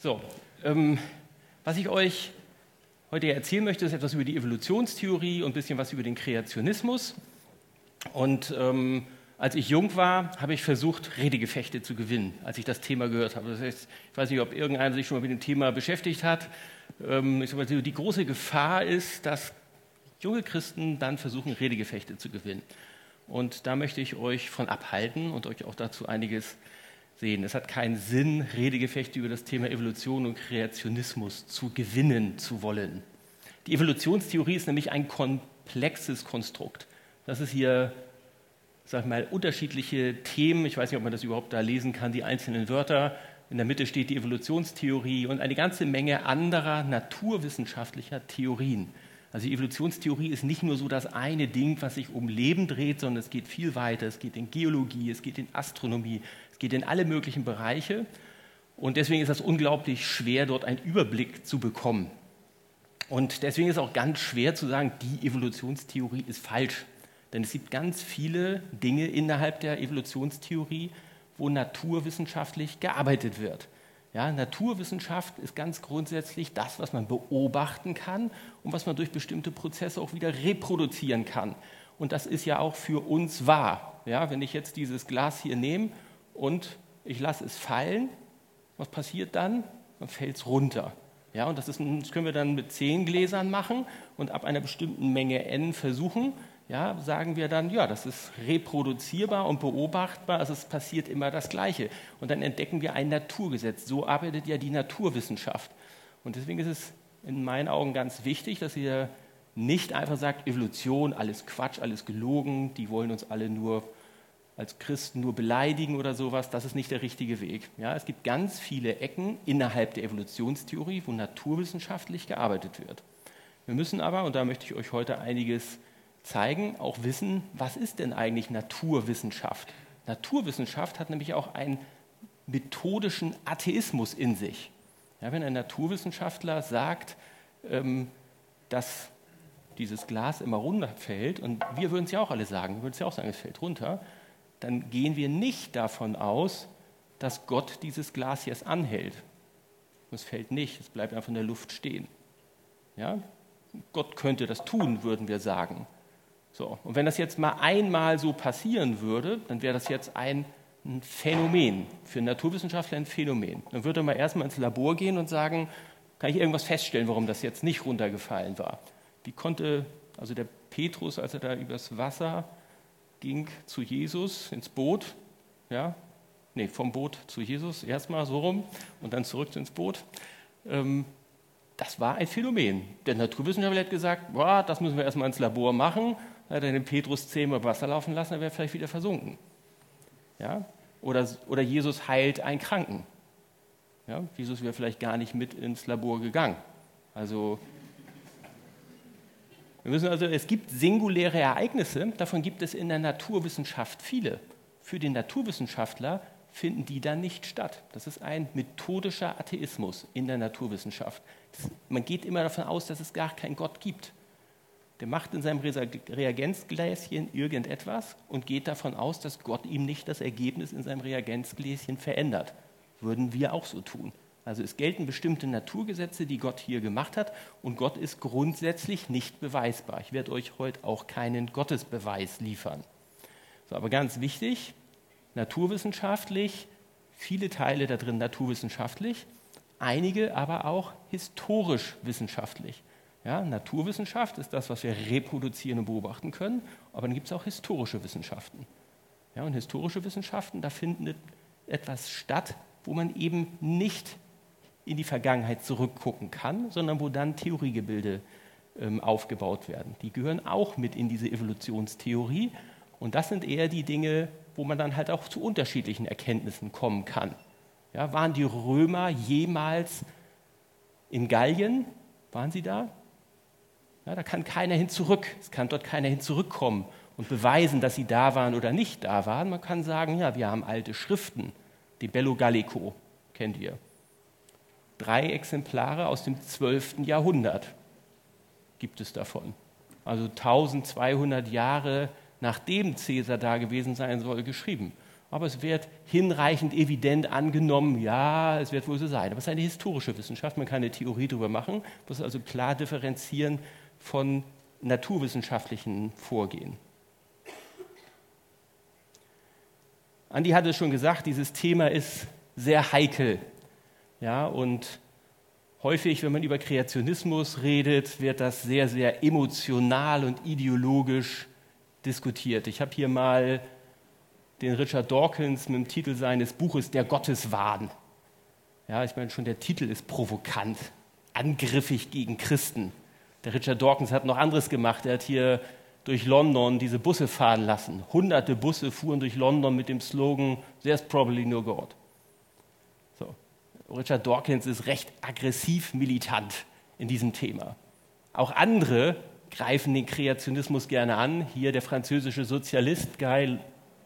So, ähm, was ich euch heute erzählen möchte, ist etwas über die Evolutionstheorie und ein bisschen was über den Kreationismus. Und ähm, als ich jung war, habe ich versucht, Redegefechte zu gewinnen, als ich das Thema gehört habe. Das heißt, ich weiß nicht, ob irgendeiner sich schon mal mit dem Thema beschäftigt hat. Ähm, ich sage mal, die große Gefahr ist, dass junge Christen dann versuchen, Redegefechte zu gewinnen. Und da möchte ich euch von abhalten und euch auch dazu einiges sehen. Es hat keinen Sinn, Redegefechte über das Thema Evolution und Kreationismus zu gewinnen zu wollen. Die Evolutionstheorie ist nämlich ein komplexes Konstrukt. Das ist hier, sag ich mal, unterschiedliche Themen. Ich weiß nicht, ob man das überhaupt da lesen kann, die einzelnen Wörter. In der Mitte steht die Evolutionstheorie und eine ganze Menge anderer naturwissenschaftlicher Theorien. Also die Evolutionstheorie ist nicht nur so das eine Ding, was sich um Leben dreht, sondern es geht viel weiter. Es geht in Geologie, es geht in Astronomie, geht in alle möglichen Bereiche. Und deswegen ist es unglaublich schwer, dort einen Überblick zu bekommen. Und deswegen ist es auch ganz schwer zu sagen, die Evolutionstheorie ist falsch. Denn es gibt ganz viele Dinge innerhalb der Evolutionstheorie, wo naturwissenschaftlich gearbeitet wird. Ja, Naturwissenschaft ist ganz grundsätzlich das, was man beobachten kann und was man durch bestimmte Prozesse auch wieder reproduzieren kann. Und das ist ja auch für uns wahr. Ja, wenn ich jetzt dieses Glas hier nehme und ich lasse es fallen, was passiert dann? Dann fällt es runter. Ja, und das, ist, das können wir dann mit zehn Gläsern machen und ab einer bestimmten Menge N versuchen, ja, sagen wir dann, ja, das ist reproduzierbar und beobachtbar, also es passiert immer das Gleiche. Und dann entdecken wir ein Naturgesetz. So arbeitet ja die Naturwissenschaft. Und deswegen ist es in meinen Augen ganz wichtig, dass ihr nicht einfach sagt, Evolution, alles Quatsch, alles gelogen, die wollen uns alle nur als Christen nur beleidigen oder sowas, das ist nicht der richtige Weg. Ja, es gibt ganz viele Ecken innerhalb der Evolutionstheorie, wo naturwissenschaftlich gearbeitet wird. Wir müssen aber, und da möchte ich euch heute einiges zeigen, auch wissen, was ist denn eigentlich Naturwissenschaft? Naturwissenschaft hat nämlich auch einen methodischen Atheismus in sich. Ja, wenn ein Naturwissenschaftler sagt, ähm, dass dieses Glas immer runterfällt, und wir würden es ja auch alle sagen, wir würden es ja auch sagen, es fällt runter, dann gehen wir nicht davon aus, dass Gott dieses Glas jetzt anhält. Es fällt nicht, es bleibt einfach in der Luft stehen. Ja? Gott könnte das tun, würden wir sagen. So, und wenn das jetzt mal einmal so passieren würde, dann wäre das jetzt ein, Phänomen, für einen Naturwissenschaftler ein Phänomen. Dann würde man erstmal ins Labor gehen und sagen, kann ich irgendwas feststellen, warum das jetzt nicht runtergefallen war? Wie konnte also der Petrus, als er da übers Wasser ging zu Jesus ins Boot, ja, nee, vom Boot zu Jesus, erstmal so rum und dann zurück ins Boot. Ähm, das war ein Phänomen. Der Naturwissenschaftler hat gesagt, boah, das müssen wir erstmal ins Labor machen hat er den Petrus zehnmal Wasser laufen lassen, er wäre vielleicht wieder versunken. Ja? Oder, oder Jesus heilt einen Kranken. Ja? Jesus wäre vielleicht gar nicht mit ins Labor gegangen. Also wir müssen also, es gibt singuläre Ereignisse, davon gibt es in der Naturwissenschaft viele. Für den Naturwissenschaftler finden die dann nicht statt. Das ist ein methodischer Atheismus in der Naturwissenschaft. Das, man geht immer davon aus, dass es gar keinen Gott gibt. Der macht in seinem Reagenzgläschen irgendetwas und geht davon aus, dass Gott ihm nicht das Ergebnis in seinem Reagenzgläschen verändert. Würden wir auch so tun. Also es gelten bestimmte Naturgesetze, die Gott hier gemacht hat, und Gott ist grundsätzlich nicht beweisbar. Ich werde euch heute auch keinen Gottesbeweis liefern. So, aber ganz wichtig, naturwissenschaftlich, viele Teile da drin naturwissenschaftlich, einige aber auch historisch wissenschaftlich. Ja, Naturwissenschaft ist das, was wir reproduzieren und beobachten können, aber dann gibt es auch historische Wissenschaften. Ja, und historische Wissenschaften, da findet etwas statt, wo man eben nicht in die Vergangenheit zurückgucken kann, sondern wo dann Theoriegebilde ähm, aufgebaut werden. Die gehören auch mit in diese Evolutionstheorie und das sind eher die Dinge, wo man dann halt auch zu unterschiedlichen Erkenntnissen kommen kann. Ja, waren die Römer jemals in Gallien? Waren sie da? Ja, da kann keiner hin zurück. Es kann dort keiner hin zurückkommen und beweisen, dass sie da waren oder nicht da waren. Man kann sagen, ja, wir haben alte Schriften. Die Bello Gallico kennt ihr. Drei Exemplare aus dem 12. Jahrhundert gibt es davon. Also 1200 Jahre nachdem Caesar da gewesen sein soll, geschrieben. aber es wird hinreichend evident angenommen, ja, es wird wohl so sein. Aber es ist eine historische Wissenschaft, man kann eine Theorie darüber machen, muss also klar differenzieren von naturwissenschaftlichen Vorgehen. Andi hatte es schon gesagt, dieses Thema ist sehr heikel. Ja, und häufig, wenn man über Kreationismus redet, wird das sehr, sehr emotional und ideologisch diskutiert. Ich habe hier mal den Richard Dawkins mit dem Titel seines Buches Der Gotteswahn. Ja, ich meine, schon der Titel ist provokant, angriffig gegen Christen. Der Richard Dawkins hat noch anderes gemacht. Er hat hier durch London diese Busse fahren lassen. Hunderte Busse fuhren durch London mit dem Slogan There's probably no God. Richard Dawkins ist recht aggressiv militant in diesem Thema. Auch andere greifen den Kreationismus gerne an. Hier der französische Sozialist Guy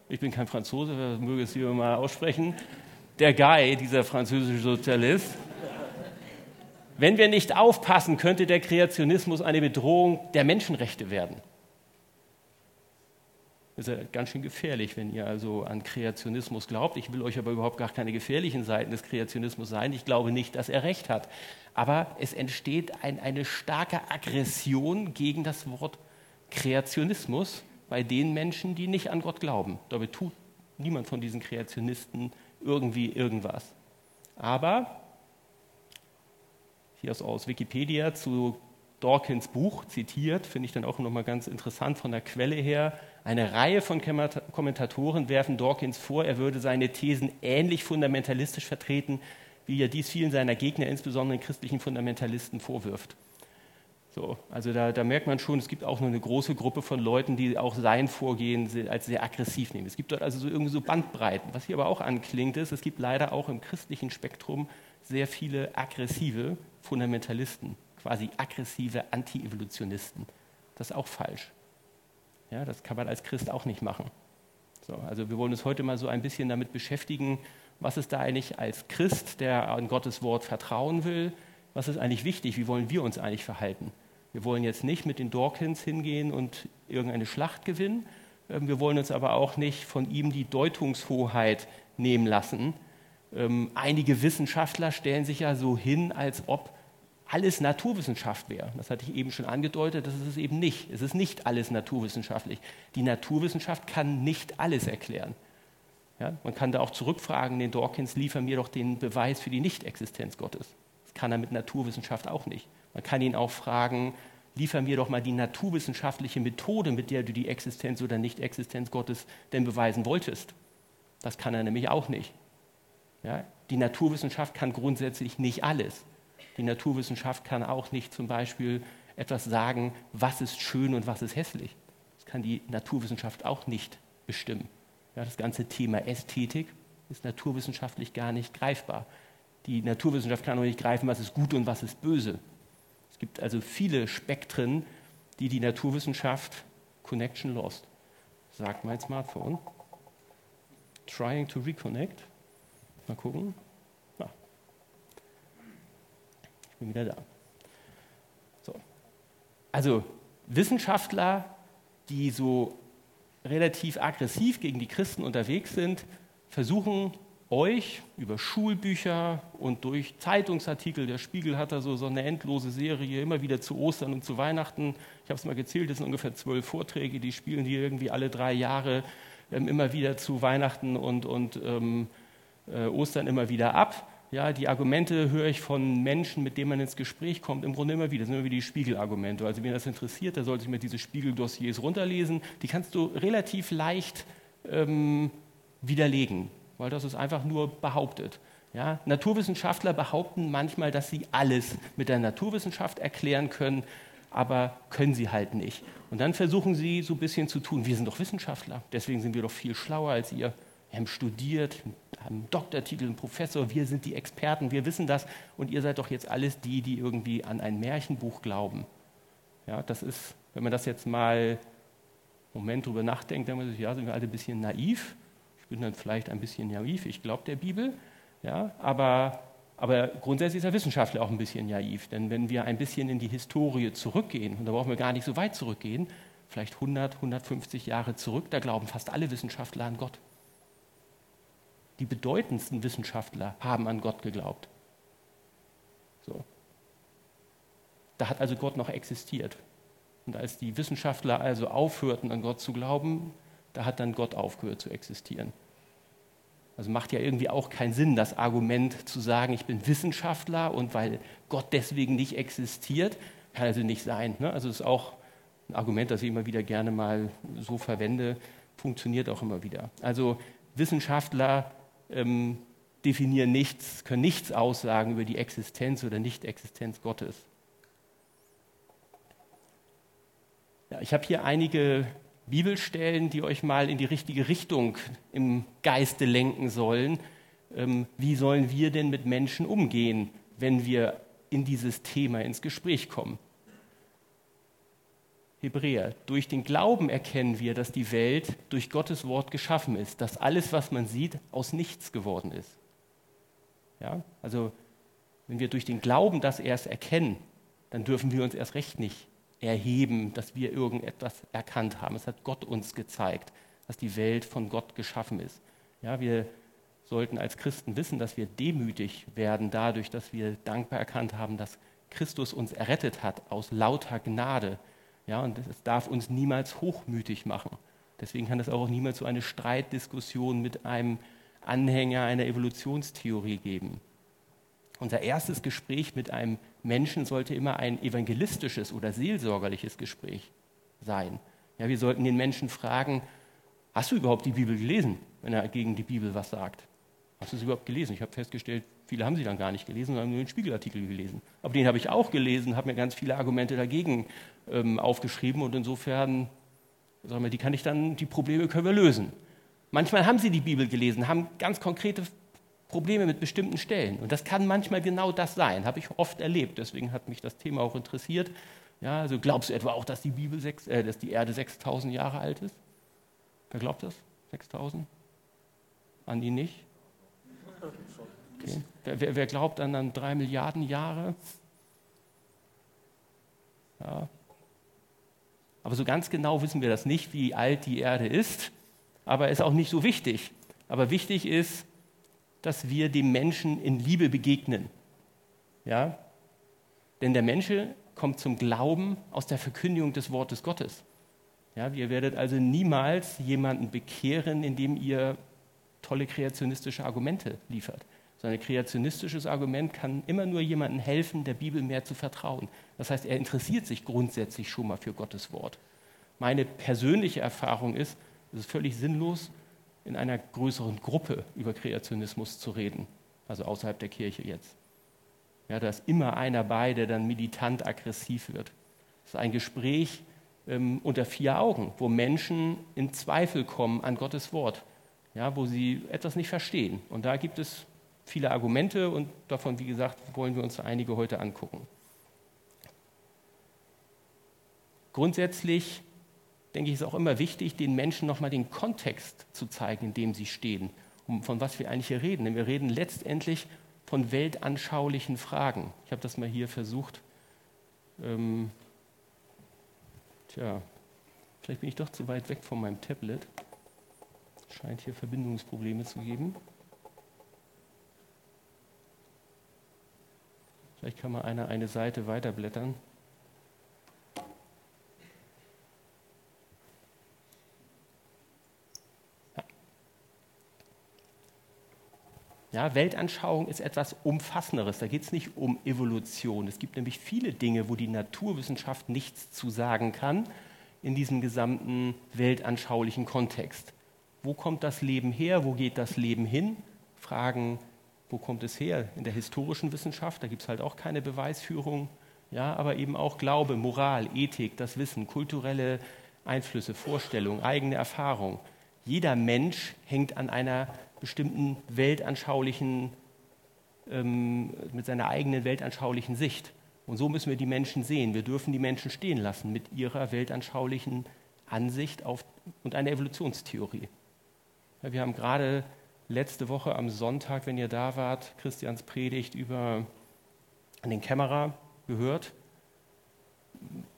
ich bin kein Franzose, möge es hier mal aussprechen, der Guy, dieser französische Sozialist. Wenn wir nicht aufpassen, könnte der Kreationismus eine Bedrohung der Menschenrechte werden. Ist ja ganz schön gefährlich, wenn ihr also an Kreationismus glaubt. Ich will euch aber überhaupt gar keine gefährlichen Seiten des Kreationismus sein. Ich glaube nicht, dass er recht hat. Aber es entsteht ein, eine starke Aggression gegen das Wort Kreationismus bei den Menschen, die nicht an Gott glauben. Dabei tut niemand von diesen Kreationisten irgendwie irgendwas. Aber, hier aus Wikipedia zu Dawkins Buch zitiert, finde ich dann auch nochmal ganz interessant von der Quelle her. Eine Reihe von Kommentatoren werfen Dawkins vor, er würde seine Thesen ähnlich fundamentalistisch vertreten, wie er dies vielen seiner Gegner, insbesondere christlichen Fundamentalisten, vorwirft. So, also da, da, merkt man schon, es gibt auch nur eine große Gruppe von Leuten, die auch sein Vorgehen als sehr aggressiv nehmen. Es gibt dort also so irgendwie so Bandbreiten. Was hier aber auch anklingt, ist, es gibt leider auch im christlichen Spektrum sehr viele aggressive Fundamentalisten, quasi aggressive Anti-Evolutionisten. Das ist auch falsch. Ja, das kann man als Christ auch nicht machen. So, also wir wollen uns heute mal so ein bisschen damit beschäftigen, was ist da eigentlich als Christ, der an Gottes Wort vertrauen will, was ist eigentlich wichtig, wie wollen wir uns eigentlich verhalten. Wir wollen jetzt nicht mit den Dawkins hingehen und irgendeine Schlacht gewinnen. Ähm, wir wollen uns aber auch nicht von ihm die Deutungshoheit nehmen lassen. Ähm, einige Wissenschaftler stellen sich ja so hin, als ob alles Naturwissenschaft wäre. Das hatte ich eben schon angedeutet, das ist es eben nicht. Es ist nicht alles naturwissenschaftlich. Die Naturwissenschaft kann nicht alles erklären. Ja, man kann da auch zurückfragen, den Dawkins, liefer mir doch den Beweis für die Nichtexistenz Gottes. Das kann er mit Naturwissenschaft auch nicht. Man kann ihn auch fragen, liefer mir doch mal die naturwissenschaftliche Methode, mit der du die Existenz oder Nicht-Existenz Gottes denn beweisen wolltest. Das kann er nämlich auch nicht. Ja? Die Naturwissenschaft kann grundsätzlich nicht alles. Die Naturwissenschaft kann auch nicht zum Beispiel etwas sagen, was ist schön und was ist hässlich. Das kann die Naturwissenschaft auch nicht bestimmen. Ja, das ganze Thema Ästhetik ist naturwissenschaftlich gar nicht greifbar. Die Naturwissenschaft kann auch nicht greifen, was ist gut und was ist böse. Es gibt also viele Spektren, die die Naturwissenschaft Connection lost. Sagt mein Smartphone. Trying to reconnect. Mal gucken. Ja. Ich bin wieder da. So. Also Wissenschaftler, die so relativ aggressiv gegen die Christen unterwegs sind, versuchen euch über Schulbücher und durch Zeitungsartikel, der Spiegel hat da so, so eine endlose Serie, immer wieder zu Ostern und zu Weihnachten. Ich habe es mal gezählt, das sind ungefähr zwölf Vorträge, die spielen die irgendwie alle drei Jahre ähm, immer wieder zu Weihnachten und, und ähm, äh, Ostern immer wieder ab. Ja, die Argumente höre ich von Menschen, mit denen man ins Gespräch kommt, im Grunde immer wieder. Das sind immer wieder die Spiegelargumente. Also, wen das interessiert, der sollte sich mal diese Spiegeldossiers runterlesen. Die kannst du relativ leicht ähm, widerlegen weil das ist einfach nur behauptet. Ja, Naturwissenschaftler behaupten manchmal, dass sie alles mit der Naturwissenschaft erklären können, aber können sie halt nicht. Und dann versuchen sie so ein bisschen zu tun, wir sind doch Wissenschaftler, deswegen sind wir doch viel schlauer als ihr. Wir haben studiert, haben einen Doktortitel, einen Professor, wir sind die Experten, wir wissen das und ihr seid doch jetzt alles die, die irgendwie an ein Märchenbuch glauben. Ja, das ist, wenn man das jetzt mal einen Moment drüber nachdenkt, dann muss sich, ja, sind wir alle ein bisschen naiv bin dann vielleicht ein bisschen naiv, ich glaube der Bibel, ja, aber, aber grundsätzlich ist der Wissenschaftler auch ein bisschen naiv, denn wenn wir ein bisschen in die Historie zurückgehen, und da brauchen wir gar nicht so weit zurückgehen, vielleicht 100, 150 Jahre zurück, da glauben fast alle Wissenschaftler an Gott. Die bedeutendsten Wissenschaftler haben an Gott geglaubt. So. Da hat also Gott noch existiert. Und als die Wissenschaftler also aufhörten, an Gott zu glauben, da hat dann Gott aufgehört zu existieren. Also macht ja irgendwie auch keinen Sinn, das Argument zu sagen, ich bin Wissenschaftler und weil Gott deswegen nicht existiert, kann also nicht sein. Ne? Also es ist auch ein Argument, das ich immer wieder gerne mal so verwende, funktioniert auch immer wieder. Also Wissenschaftler ähm, definieren nichts, können nichts aussagen über die Existenz oder Nicht-Existenz Gottes. Ja, ich habe hier einige Bibelstellen, die euch mal in die richtige Richtung im Geiste lenken sollen. Ähm, wie sollen wir denn mit Menschen umgehen, wenn wir in dieses Thema ins Gespräch kommen? Hebräer, durch den Glauben erkennen wir, dass die Welt durch Gottes Wort geschaffen ist, dass alles, was man sieht, aus nichts geworden ist. Ja? Also, wenn wir durch den Glauben das erst erkennen, dann dürfen wir uns erst recht nicht erheben, dass wir irgendetwas erkannt haben. Es hat Gott uns gezeigt, dass die Welt von Gott geschaffen ist. Ja, wir sollten als Christen wissen, dass wir demütig werden dadurch, dass wir dankbar erkannt haben, dass Christus uns errettet hat aus lauter Gnade. Ja, und es darf uns niemals hochmütig machen. Deswegen kann es auch niemals so eine Streitdiskussion mit einem Anhänger einer Evolutionstheorie geben. Unser erstes Gespräch mit einem Menschen sollte immer ein evangelistisches oder seelsorgerliches Gespräch sein. Ja, wir sollten den Menschen fragen, hast du überhaupt die Bibel gelesen, wenn er gegen die Bibel was sagt? Hast du es überhaupt gelesen? Ich habe festgestellt, viele haben sie dann gar nicht gelesen, sondern nur den Spiegelartikel gelesen. Aber den habe ich auch gelesen, habe mir ganz viele Argumente dagegen ähm, aufgeschrieben und insofern, sagen wir, die kann ich dann, die Probleme können wir lösen. Manchmal haben sie die Bibel gelesen, haben ganz konkrete Probleme mit bestimmten Stellen. Und das kann manchmal genau das sein, habe ich oft erlebt. Deswegen hat mich das Thema auch interessiert. Ja, also glaubst du etwa auch, dass die, Bibel sechs, äh, dass die Erde 6000 Jahre alt ist? Wer glaubt das? 6000? Andi nicht? Okay. Wer, wer, glaubt an dann drei Milliarden Jahre? Ja. Aber so ganz genau wissen wir das nicht, wie alt die Erde ist. Aber ist auch nicht so wichtig. Aber wichtig ist, dass wir dem Menschen in Liebe begegnen. Ja? Denn der Mensch kommt zum Glauben aus der Verkündigung des Wortes Gottes. Ja, ihr werdet also niemals jemanden bekehren, indem ihr tolle kreationistische Argumente liefert. So ein kreationistisches Argument kann immer nur jemandem helfen, der Bibel mehr zu vertrauen. Das heißt, er interessiert sich grundsätzlich schon mal für Gottes Wort. Meine persönliche Erfahrung ist, es ist völlig sinnlos, in einer größeren Gruppe über Kreationismus zu reden, also außerhalb der Kirche jetzt. Ja, da ist immer einer bei, der dann militant aggressiv wird. Das ist ein Gespräch ähm, unter vier Augen, wo Menschen in Zweifel kommen an Gottes Wort, ja, wo sie etwas nicht verstehen. Und da gibt es viele Argumente und davon, wie gesagt, wollen wir uns einige heute angucken. Grundsätzlich denke ich, ist auch immer wichtig, den Menschen nochmal den Kontext zu zeigen, in dem sie stehen, um, von was wir eigentlich hier reden. Denn wir reden letztendlich von weltanschaulichen Fragen. Ich habe das mal hier versucht. Ähm, tja, vielleicht bin ich doch zu weit weg von meinem Tablet. Scheint hier Verbindungsprobleme zu geben. Vielleicht kann mal einer eine Seite weiterblättern. Ja, Weltanschauung ist etwas Umfassenderes. Da geht es nicht um Evolution. Es gibt nämlich viele Dinge, wo die Naturwissenschaft nichts zu sagen kann in diesem gesamten weltanschaulichen Kontext. Wo kommt das Leben her? Wo geht das Leben hin? Fragen, wo kommt es her? In der historischen Wissenschaft, da gibt es halt auch keine Beweisführung. Ja, aber eben auch Glaube, Moral, Ethik, das Wissen, kulturelle Einflüsse, Vorstellungen, eigene Erfahrung. Jeder Mensch hängt an einer bestimmten weltanschaulichen, ähm, mit seiner eigenen weltanschaulichen Sicht. Und so müssen wir die Menschen sehen. Wir dürfen die Menschen stehen lassen mit ihrer weltanschaulichen Ansicht auf, und einer Evolutionstheorie. Ja, wir haben gerade letzte Woche am Sonntag, wenn ihr da wart, Christians Predigt über den Kämmerer gehört.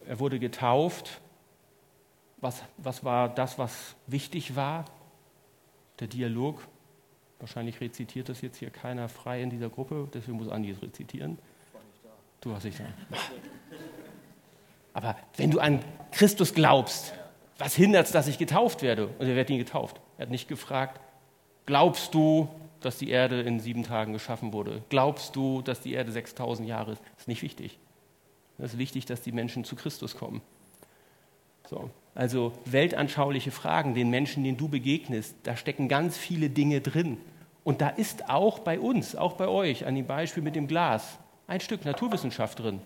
Er wurde getauft. Was, was war das, was wichtig war? Der Dialog Wahrscheinlich rezitiert das jetzt hier keiner frei in dieser Gruppe, deswegen muss Andi es rezitieren. Du hast nicht da. Aber wenn du an Christus glaubst, was hindert es, dass ich getauft werde? Und er wird ihn getauft. Er hat nicht gefragt, glaubst du, dass die Erde in sieben Tagen geschaffen wurde? Glaubst du, dass die Erde 6000 Jahre ist? Das ist nicht wichtig. Es ist wichtig, dass die Menschen zu Christus kommen. So, also weltanschauliche Fragen, den Menschen, denen du begegnest, da stecken ganz viele Dinge drin. Und da ist auch bei uns, auch bei euch, an dem Beispiel mit dem Glas, ein Stück Naturwissenschaft drin.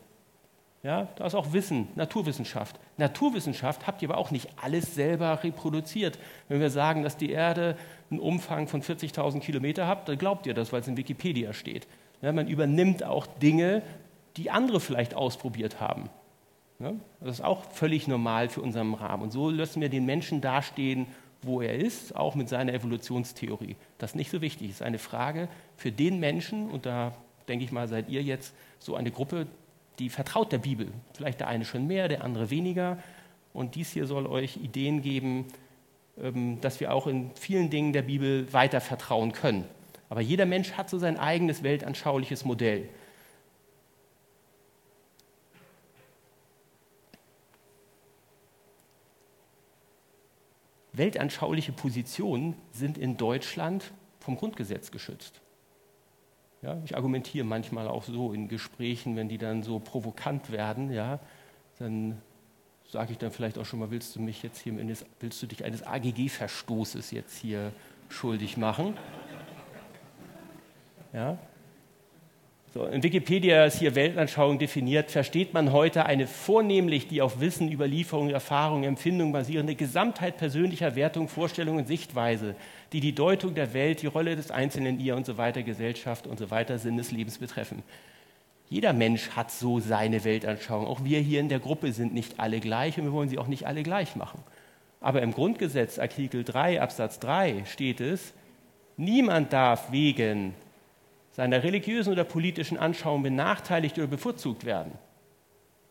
Ja, da ist auch Wissen, Naturwissenschaft. Naturwissenschaft habt ihr aber auch nicht alles selber reproduziert. Wenn wir sagen, dass die Erde einen Umfang von 40.000 Kilometer hat, dann glaubt ihr das, weil es in Wikipedia steht. Ja, man übernimmt auch Dinge, die andere vielleicht ausprobiert haben. Ja, das ist auch völlig normal für unseren Rahmen. Und so lassen wir den Menschen dastehen, wo er ist, auch mit seiner Evolutionstheorie. Das ist nicht so wichtig. Das ist eine Frage für den Menschen, und da denke ich mal, seid ihr jetzt so eine Gruppe, die vertraut der Bibel. Vielleicht der eine schon mehr, der andere weniger. Und dies hier soll euch Ideen geben, ähm, dass wir auch in vielen Dingen der Bibel weiter vertrauen können. Aber jeder Mensch hat so sein eigenes weltanschauliches Modell. Weltanschauliche Positionen sind in Deutschland vom Grundgesetz geschützt. Ja, ich argumentiere manchmal auch so in Gesprächen, wenn die dann so provokant werden, ja, dann sage ich dann vielleicht auch schon mal, willst du mich jetzt hier, willst du dich eines AGG-Verstoßes jetzt hier schuldig machen? Ja, so, in Wikipedia ist hier Weltanschauung definiert, versteht man heute eine vornehmlich die auf Wissen, Überlieferung, Erfahrung, Empfindung basierende Gesamtheit persönlicher Wertung, Vorstellung und Sichtweise, die die Deutung der Welt, die Rolle des Einzelnen, ihr und so weiter, Gesellschaft und so weiter, Sinn des Lebens betreffen. Jeder Mensch hat so seine Weltanschauung. Auch wir hier in der Gruppe sind nicht alle gleich und wir wollen sie auch nicht alle gleich machen. Aber im Grundgesetz, Artikel 3, Absatz 3, steht es, niemand darf wegen seiner religiösen oder politischen Anschauung benachteiligt oder bevorzugt werden.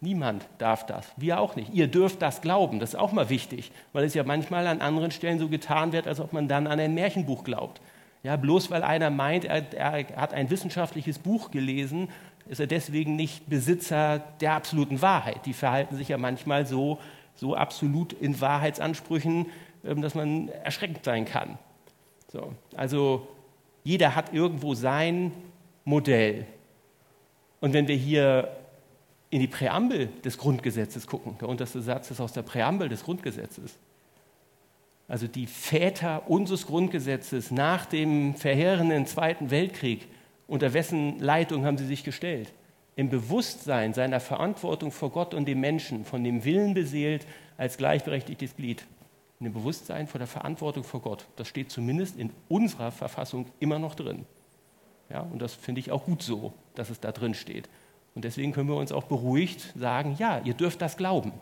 Niemand darf das. Wir auch nicht. Ihr dürft das glauben. Das ist auch mal wichtig, weil es ja manchmal an anderen Stellen so getan wird, als ob man dann an ein Märchenbuch glaubt. Ja, bloß weil einer meint, er, er hat ein wissenschaftliches Buch gelesen, ist er deswegen nicht Besitzer der absoluten Wahrheit. Die verhalten sich ja manchmal so, so absolut in Wahrheitsansprüchen, ähm, dass man erschreckend sein kann. So, also jeder hat irgendwo sein Modell. Und wenn wir hier in die Präambel des Grundgesetzes gucken, der unterste Satz ist aus der Präambel des Grundgesetzes. Also die Väter unseres Grundgesetzes nach dem verheerenden Zweiten Weltkrieg, unter wessen Leitung haben sie sich gestellt? Im Bewusstsein seiner Verantwortung vor Gott und dem Menschen, von dem Willen beseelt als gleichberechtigtes Glied in dem Bewusstsein vor der Verantwortung vor Gott. Das steht zumindest in unserer Verfassung immer noch drin. Ja, und das finde ich auch gut so, dass es da drin steht. Und deswegen können wir uns auch beruhigt sagen, ja, ihr dürft das glauben.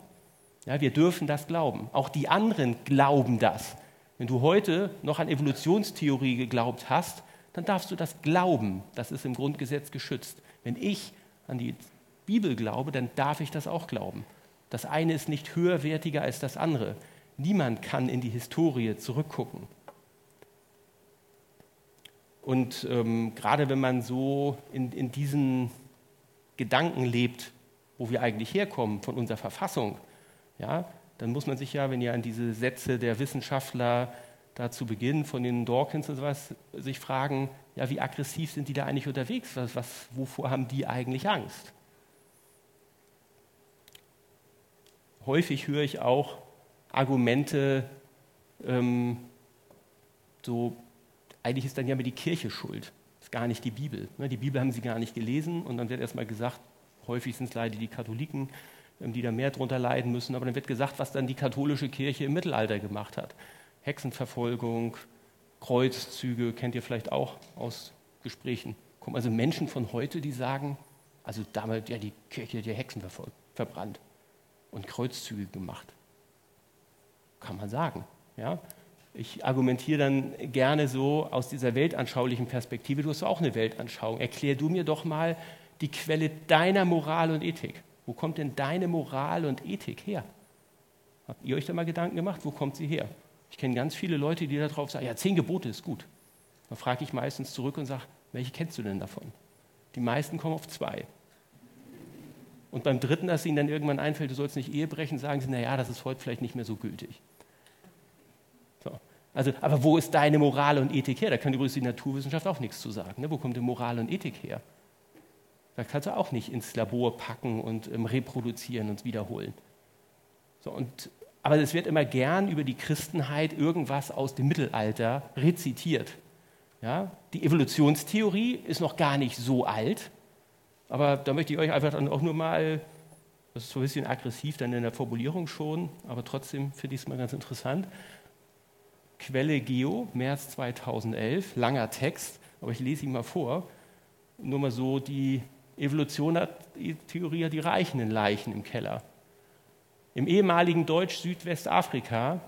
Ja, wir dürfen das glauben. Auch die anderen glauben das. Wenn du heute noch an Evolutionstheorie geglaubt hast, dann darfst du das glauben. Das ist im Grundgesetz geschützt. Wenn ich an die Bibel glaube, dann darf ich das auch glauben. Das eine ist nicht höherwertiger als das andere. Niemand kann in die Historie zurückgucken. Und ähm, gerade wenn man so in, in diesen Gedanken lebt, wo wir eigentlich herkommen, von unserer Verfassung, ja, dann muss man sich ja, wenn ihr an diese Sätze der Wissenschaftler da zu Beginn von den Dawkins und sowas sich fragen, ja, wie aggressiv sind die da eigentlich unterwegs? Was, was, wovor haben die eigentlich Angst? Häufig höre ich auch, Argumente, ähm, so, eigentlich ist dann ja immer die Kirche schuld, ist gar nicht die Bibel. Ne? Die Bibel haben sie gar nicht gelesen und dann wird erstmal gesagt, häufig sind es leider die Katholiken, ähm, die da mehr drunter leiden müssen, aber dann wird gesagt, was dann die katholische Kirche im Mittelalter gemacht hat. Hexenverfolgung, Kreuzzüge, kennt ihr vielleicht auch aus Gesprächen. Kommen also Menschen von heute, die sagen, also damals, ja, die Kirche hat ja Hexen verbrannt und Kreuzzüge gemacht kann man sagen. Ja? Ich argumentiere dann gerne so aus dieser weltanschaulichen Perspektive. Du hast auch eine Weltanschauung. Erklär du mir doch mal die Quelle deiner Moral und Ethik. Wo kommt denn deine Moral und Ethik her? Habt ihr euch da mal Gedanken gemacht? Wo kommt sie her? Ich kenne ganz viele Leute, die darauf sagen, ja, zehn Gebote ist gut. Dann frage ich meistens zurück und sage, welche kennst du denn davon? Die meisten kommen auf zwei. Und beim dritten, dass ihnen dann irgendwann einfällt, du sollst nicht Ehe brechen, sagen sie, naja, das ist heute vielleicht nicht mehr so gültig. So. Also, aber wo ist deine Moral und Ethik her? Da kann übrigens die Naturwissenschaft auch nichts zu sagen. Ne? Wo kommt die Moral und Ethik her? Da kannst du auch nicht ins Labor packen und ähm, reproduzieren und wiederholen. So, und, aber es wird immer gern über die Christenheit irgendwas aus dem Mittelalter rezitiert. Ja? Die Evolutionstheorie ist noch gar nicht so alt, aber da möchte ich euch einfach dann auch nur mal, das ist so ein bisschen aggressiv dann in der Formulierung schon, aber trotzdem finde ich es mal ganz interessant. Quelle Geo, März 2011, langer Text, aber ich lese ihn mal vor. Nur mal so, die Evolution hat, die Theorie hat die reichenden Leichen im Keller. Im ehemaligen Deutsch-Südwestafrika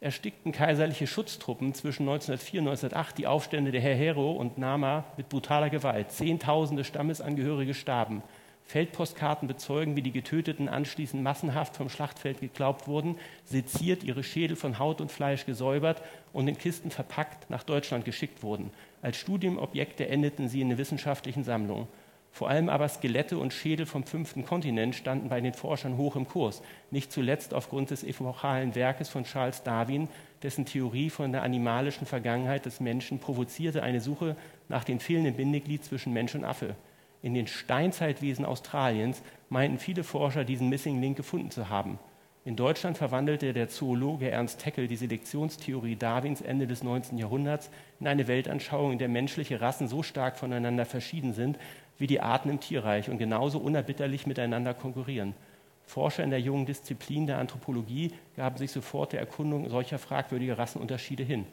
erstickten kaiserliche Schutztruppen zwischen 1904 und 1908 die Aufstände der Herero und Nama mit brutaler Gewalt. Zehntausende Stammesangehörige starben. Feldpostkarten bezeugen, wie die Getöteten anschließend massenhaft vom Schlachtfeld geglaubt wurden, seziert, ihre Schädel von Haut und Fleisch gesäubert und in Kisten verpackt nach Deutschland geschickt wurden. Als Studiumobjekte endeten sie in den wissenschaftlichen Sammlungen. Vor allem aber Skelette und Schädel vom fünften Kontinent standen bei den Forschern hoch im Kurs, nicht zuletzt aufgrund des epochalen Werkes von Charles Darwin, dessen Theorie von der animalischen Vergangenheit des Menschen provozierte eine Suche nach dem fehlenden Bindeglied zwischen Mensch und Affe. In den Steinzeitwesen Australiens meinten viele Forscher, diesen Missing Link gefunden zu haben. In Deutschland verwandelte der Zoologe Ernst Haeckel die Selektionstheorie Darwins Ende des 19. Jahrhunderts in eine Weltanschauung, in der menschliche Rassen so stark voneinander verschieden sind, wie die Arten im Tierreich und genauso unerbitterlich miteinander konkurrieren. Forscher in der jungen Disziplin der Anthropologie gaben sich sofort der Erkundung solcher fragwürdiger Rassenunterschiede hin.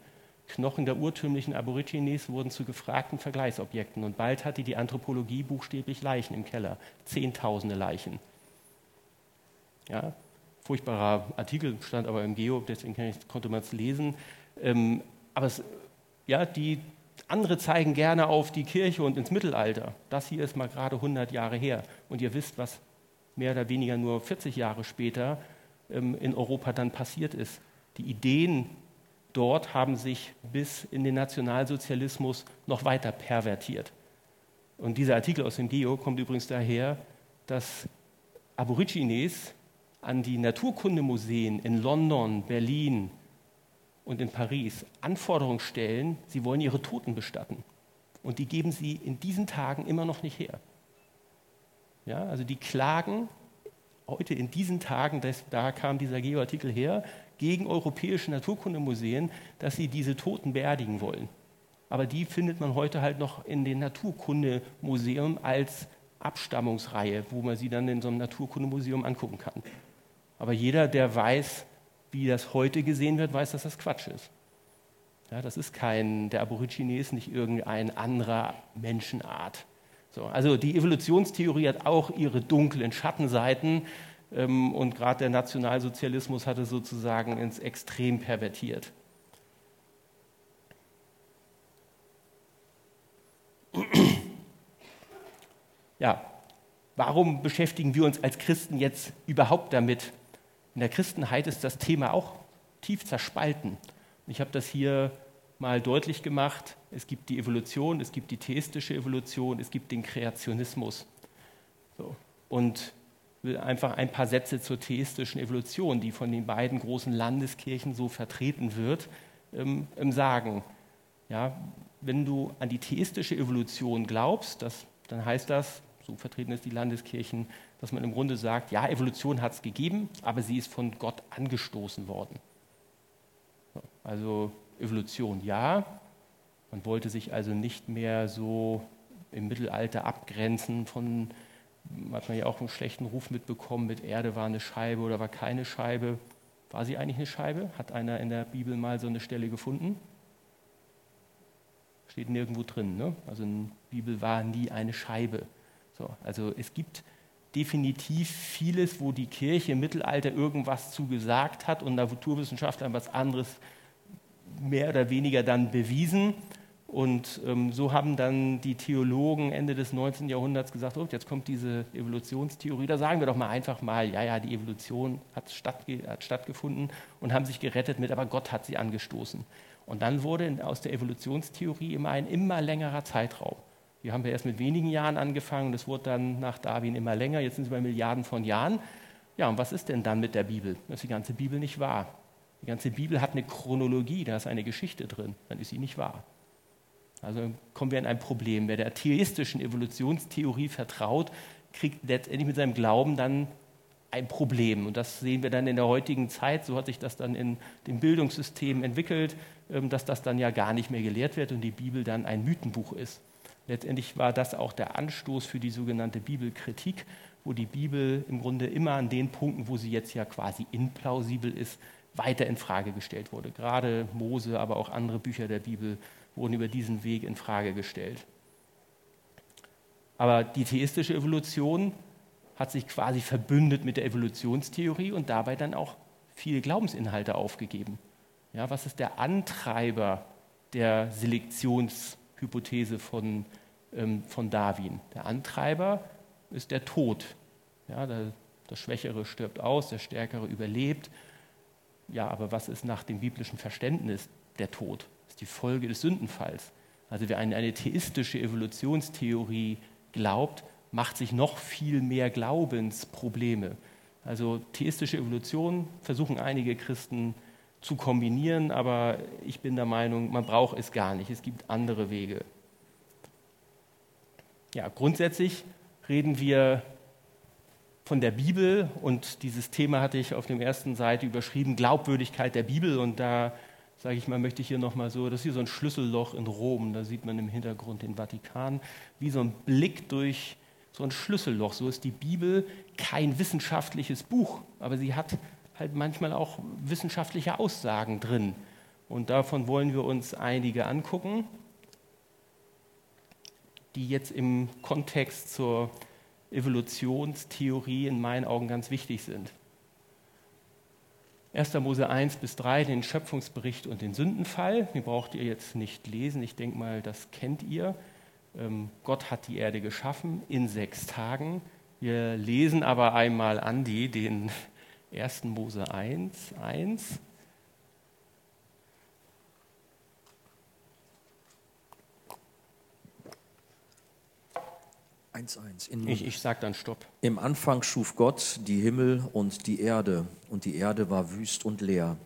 Knochen der urtümlichen Aborigines wurden zu gefragten Vergleichsobjekten und bald hatte die Anthropologie buchstäblich Leichen im Keller, Zehntausende Leichen. Ja, furchtbarer Artikel stand aber im Geo, deswegen konnte man es lesen. Ähm, aber es, ja, die andere zeigen gerne auf die Kirche und ins Mittelalter. Das hier ist mal gerade 100 Jahre her. Und ihr wisst, was mehr oder weniger nur 40 Jahre später ähm, in Europa dann passiert ist. Die Ideen dort haben sich bis in den Nationalsozialismus noch weiter pervertiert. Und dieser Artikel aus dem Geo kommt übrigens daher, dass Aborigines an die Naturkundemuseen in London, Berlin, und in Paris Anforderungen stellen, sie wollen ihre Toten bestatten. Und die geben sie in diesen Tagen immer noch nicht her. Ja, also die klagen heute in diesen Tagen, das, da kam dieser Geoartikel her, gegen europäische Naturkundemuseen, dass sie diese Toten beerdigen wollen. Aber die findet man heute halt noch in den Naturkundemuseum als Abstammungsreihe, wo man sie dann in so einem Naturkundemuseum angucken kann. Aber jeder, der weiß, wie das heute gesehen wird, weiß, dass das Quatsch ist. Ja, das ist kein, der Aborigines nicht irgendein anderer Menschenart. So, also die Evolutionstheorie hat auch ihre dunklen Schattenseiten und gerade der Nationalsozialismus hatte sozusagen ins Extrem pervertiert. Ja, warum beschäftigen wir uns als Christen jetzt überhaupt damit? In der Christenheit ist das Thema auch tief zerspalten. Ich habe das hier mal deutlich gemacht. Es gibt die Evolution, es gibt die theistische Evolution, es gibt den Kreationismus. So. Und einfach ein paar Sätze zur theistischen Evolution, die von den beiden großen Landeskirchen so vertreten wird, ähm, sagen. Ja, wenn du an die theistische Evolution glaubst, das, dann heißt das, so vertreten es die Landeskirchen, dass man im Grunde sagt, ja, Evolution hat es gegeben, aber sie ist von Gott angestoßen worden. Also Evolution ja, man wollte sich also nicht mehr so im Mittelalter abgrenzen von, hat man ja auch einen schlechten Ruf mitbekommen, mit Erde war eine Scheibe oder war keine Scheibe. War sie eigentlich eine Scheibe? Hat einer in der Bibel mal so eine Stelle gefunden? Steht nirgendwo drin. Ne? Also in der Bibel war nie eine Scheibe. So, also es gibt definitiv vieles, wo die Kirche im Mittelalter irgendwas zugesagt hat und Naturwissenschaftler was anderes mehr oder weniger dann bewiesen. Und ähm, so haben dann die Theologen Ende des 19. Jahrhunderts gesagt, oh, jetzt kommt diese Evolutionstheorie, da sagen wir doch mal einfach mal, ja, ja, die Evolution hat, stattge hat stattgefunden und haben sich gerettet mit, aber Gott hat sie angestoßen. Und dann wurde aus der Evolutionstheorie immer ein immer längerer Zeitraum. Wir haben ja erst mit wenigen Jahren angefangen, das wurde dann nach Darwin immer länger, jetzt sind es bei Milliarden von Jahren. Ja, und was ist denn dann mit der Bibel? Das ist die ganze Bibel nicht wahr. Die ganze Bibel hat eine Chronologie, da ist eine Geschichte drin, dann ist sie nicht wahr. Also kommen wir in ein Problem. Wer der theistischen Evolutionstheorie vertraut, kriegt letztendlich mit seinem Glauben dann ein Problem. Und das sehen wir dann in der heutigen Zeit. So hat sich das dann in dem Bildungssystem entwickelt, ähm, dass das dann ja gar nicht mehr gelehrt wird und die Bibel dann ein Mythenbuch ist. Letztendlich war das auch der Anstoß für die sogenannte Bibelkritik, wo die Bibel im Grunde immer an den Punkten, wo sie jetzt ja quasi implausibel ist, weiter in Frage gestellt wurde. Gerade Mose, aber auch andere Bücher der Bibel wurden über diesen Weg in Frage gestellt. Aber die theistische Evolution hat sich quasi verbündet mit der Evolutionstheorie und dabei dann auch viele Glaubensinhalte aufgegeben. Ja, was ist der Antreiber der Selektionshypothese von, ähm, von Darwin? Der Antreiber ist der Tod. Ja, der, der Schwächere stirbt aus, der Stärkere überlebt. Ja, aber was ist nach dem biblischen Verständnis der Tod? Ist die Folge des Sündenfalls. Also wer eine, eine theistische Evolutionstheorie glaubt, macht sich noch viel mehr Glaubensprobleme. Also theistische Evolution versuchen einige Christen zu kombinieren, aber ich bin der Meinung, man braucht es gar nicht. Es gibt andere Wege. Ja, grundsätzlich reden wir von der Bibel und dieses Thema hatte ich auf der ersten Seite überschrieben, Glaubwürdigkeit der Bibel und da sage ich mal, möchte ich hier nochmal so, das ist hier so ein Schlüsselloch in Rom, da sieht man im Hintergrund den Vatikan, wie so ein Blick durch so ein Schlüsselloch. So ist die Bibel kein wissenschaftliches Buch, aber sie hat halt manchmal auch wissenschaftliche Aussagen drin. Und davon wollen wir uns einige angucken, die jetzt im Kontext zur Evolutionstheorie in meinen Augen ganz wichtig sind. 1. Mose 1 bis 3, den Schöpfungsbericht und den Sündenfall. Den braucht ihr jetzt nicht lesen. Ich denke mal, das kennt ihr. Ähm, Gott hat die Erde geschaffen in sechs Tagen. Wir lesen aber einmal Andi den 1. Mose 1, 1. 1.1. Ich, ich sage dann Stopp. Im Anfang schuf Gott die Himmel und die Erde, und die Erde war wüst und leer.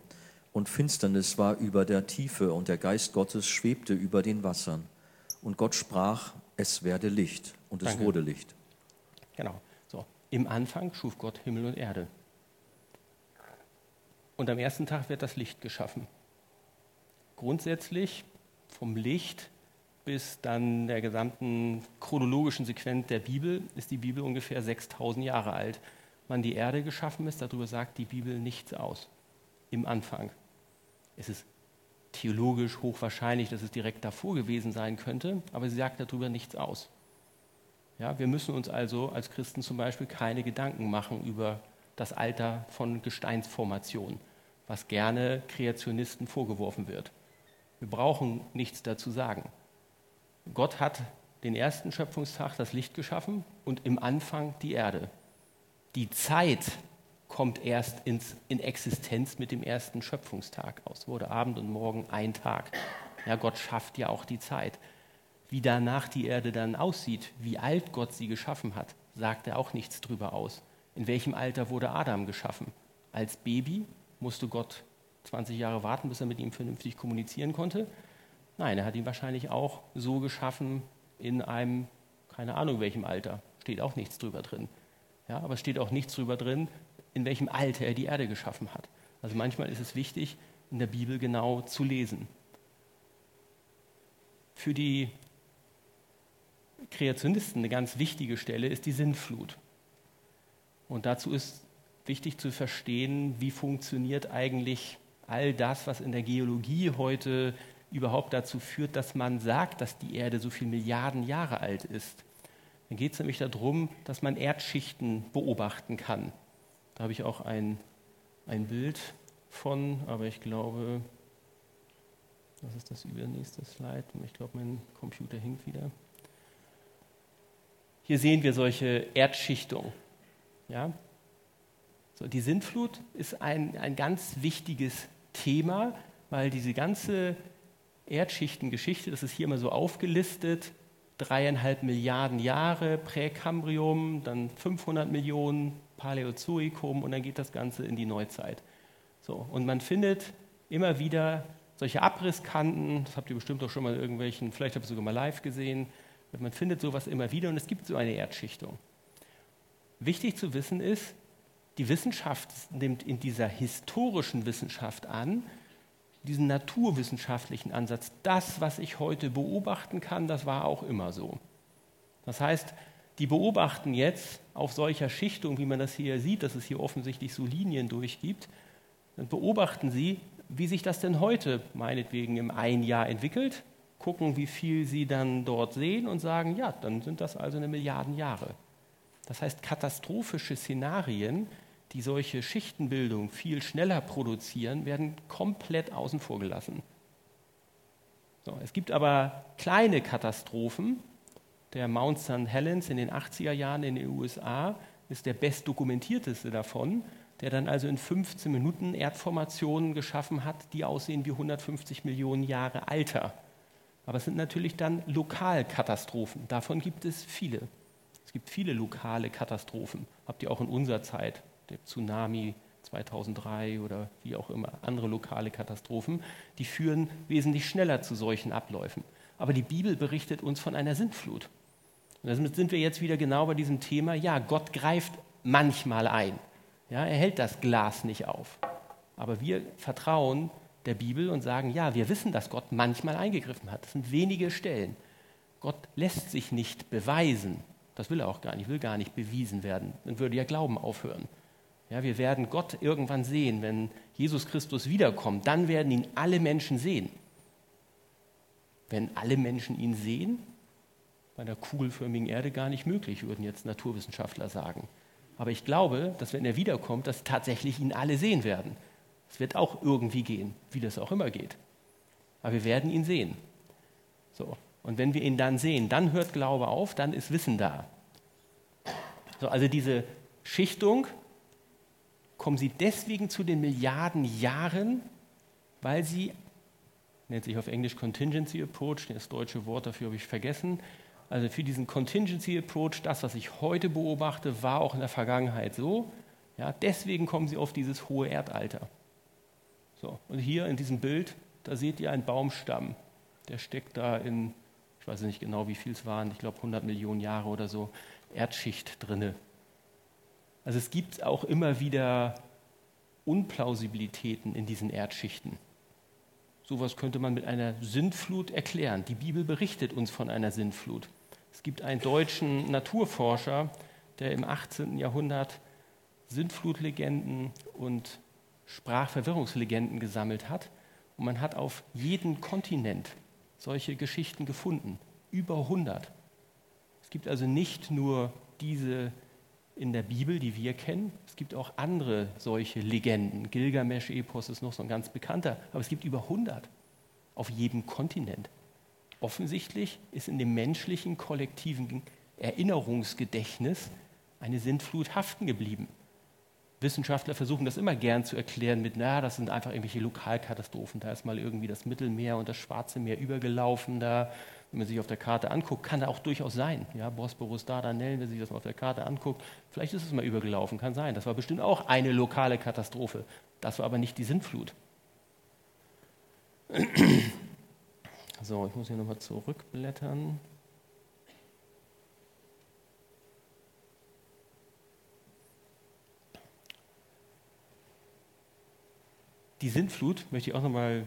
Und Finsternis war über der Tiefe, und der Geist Gottes schwebte über den Wassern. Und Gott sprach, es werde Licht, und es Danke. wurde Licht. Genau. So. Im Anfang schuf Gott Himmel und Erde. Und am ersten Tag wird das Licht geschaffen. Grundsätzlich vom Licht bis dann der gesamten chronologischen Sequenz der Bibel ist die Bibel ungefähr 6000 Jahre alt. Wann die Erde geschaffen ist, darüber sagt die Bibel nichts aus. Im Anfang. Es ist theologisch hochwahrscheinlich, dass es direkt davor gewesen sein könnte, aber sie sagt darüber nichts aus. Ja, wir müssen uns also als Christen zum Beispiel keine Gedanken machen über das Alter von Gesteinsformationen, was gerne Kreationisten vorgeworfen wird. Wir brauchen nichts dazu sagen. Gott hat den ersten Schöpfungstag das Licht geschaffen und im Anfang die Erde. Die Zeit kommt erst ins, in Existenz mit dem ersten Schöpfungstag aus. Wurde Abend und Morgen ein Tag. Ja, Gott schafft ja auch die Zeit. Wie danach die Erde dann aussieht, wie alt Gott sie geschaffen hat, sagt er auch nichts drüber aus. In welchem Alter wurde Adam geschaffen? Als Baby musste Gott 20 Jahre warten, bis er mit ihm vernünftig kommunizieren konnte. Nein, er hat ihn wahrscheinlich auch so geschaffen in einem, keine Ahnung welchem Alter. Steht auch nichts drüber drin. Ja, aber es steht auch nichts drüber drin, in welchem Alter er die Erde geschaffen hat. Also manchmal ist es wichtig, in der Bibel genau zu lesen. Für die Kreationisten eine ganz wichtige Stelle ist die Sinnflut. Und dazu ist wichtig zu verstehen, wie funktioniert eigentlich all das, was in der Geologie heute überhaupt dazu führt, dass man sagt, dass die Erde so viele Milliarden Jahre alt ist. Dann geht es nämlich darum, dass man Erdschichten beobachten kann. Da habe ich auch ein, ein Bild von, aber ich glaube, Das ist das übernächste Slide. Ich glaube, mein Computer hinkt wieder. Hier sehen wir solche Erdschichtungen. Ja? So, die Sintflut ist ein, ein ganz wichtiges Thema, weil diese ganze Erdschichtengeschichte, das ist hier immer so aufgelistet, dreieinhalb Milliarden Jahre Präkambrium, dann 500 Millionen Paläozoikum und dann geht das Ganze in die Neuzeit. So, und man findet immer wieder solche Abrisskanten, das habt ihr bestimmt auch schon mal in irgendwelchen, vielleicht habt ihr sogar mal live gesehen, man findet sowas immer wieder und es gibt so eine Erdschichtung. Wichtig zu wissen ist, die Wissenschaft nimmt in dieser historischen Wissenschaft an, diesen naturwissenschaftlichen Ansatz. Das, was ich heute beobachten kann, das war auch immer so. Das heißt, die beobachten jetzt auf solcher Schichtung, wie man das hier sieht, dass es hier offensichtlich so Linien durchgibt, dann beobachten sie, wie sich das denn heute meinetwegen im ein Jahr entwickelt, gucken, wie viel sie dann dort sehen und sagen, ja, dann sind das also eine Milliarden Jahre. Das heißt, katastrophische Szenarien, die solche Schichtenbildung viel schneller produzieren, werden komplett außen vor gelassen. So, es gibt aber kleine Katastrophen. Der Mount St. Helens in den 80er Jahren in den USA ist der bestdokumentierteste davon, der dann also in 15 Minuten Erdformationen geschaffen hat, die aussehen wie 150 Millionen Jahre alter. Aber es sind natürlich dann Lokalkatastrophen. Davon gibt es viele. Es gibt viele lokale Katastrophen. Habt ihr auch in unserer Zeit, der Tsunami 2003 oder wie auch immer, andere lokale Katastrophen, die führen wesentlich schneller zu solchen Abläufen. Aber die Bibel berichtet uns von einer Sintflut. Und damit sind wir jetzt wieder genau bei diesem Thema, ja, Gott greift manchmal ein. Ja, er hält das Glas nicht auf. Aber wir vertrauen der Bibel und sagen, ja, wir wissen, dass Gott manchmal eingegriffen hat. Das sind wenige Stellen. Gott lässt sich nicht beweisen. Das will er auch gar nicht, will gar nicht bewiesen werden. Dann würde ja Glauben aufhören. Ja, wir werden Gott irgendwann sehen, wenn Jesus Christus wiederkommt. Dann werden ihn alle Menschen sehen. Wenn alle Menschen ihn sehen, bei der kugelförmigen Erde gar nicht möglich, würden jetzt Naturwissenschaftler sagen. Aber ich glaube, dass wenn er wiederkommt, dass tatsächlich ihn alle sehen werden. Es wird auch irgendwie gehen, wie das auch immer geht. Aber wir werden ihn sehen. So. Und wenn wir ihn dann sehen, dann hört Glaube auf, dann ist Wissen da. So, also diese Schichtung, kommen sie deswegen zu den Milliarden Jahren, weil sie, nennt sich auf Englisch Contingency Approach, das deutsche Wort dafür habe ich vergessen, also für diesen Contingency Approach, das, was ich heute beobachte, war auch in der Vergangenheit so. Ja, deswegen kommen sie auf dieses hohe Erdalter. So, und hier in diesem Bild, da seht ihr einen Baumstamm. Der steckt da in ich weiß nicht genau, wie viel es waren, ich glaube 100 Millionen Jahre oder so, Erdschicht drinne. Also es gibt auch immer wieder Unplausibilitäten in diesen Erdschichten. Sowas könnte man mit einer Sintflut erklären. Die Bibel berichtet uns von einer Sintflut. Es gibt einen deutschen Naturforscher, der im 18. Jahrhundert Sintflutlegenden und Sprachverwirrungslegenden gesammelt hat. Und man hat auf jeden Kontinent solche Geschichten gefunden. Über 100. Es gibt also nicht nur diese in der Bibel, die wir kennen. Es gibt auch andere solche Legenden. Gilgamesch-Epos ist noch so ein ganz bekannter, aber es gibt über 100 auf jedem Kontinent. Offensichtlich ist in dem menschlichen kollektiven Erinnerungsgedächtnis eine Sintflut haften geblieben. Wissenschaftler versuchen das immer gern zu erklären mit, naja, das sind einfach irgendwelche Lokalkatastrophen. Da ist mal irgendwie das Mittelmeer und das Schwarze Meer übergelaufen. Da, wenn man sich auf der Karte anguckt, kann da auch durchaus sein. Ja, Bosporus, Dardanellen, wenn man sich das mal auf der Karte anguckt, vielleicht ist es mal übergelaufen, kann sein. Das war bestimmt auch eine lokale Katastrophe. Das war aber nicht die Sintflut. So, ich muss hier nochmal zurückblättern. Die Sintflut möchte ich auch nochmal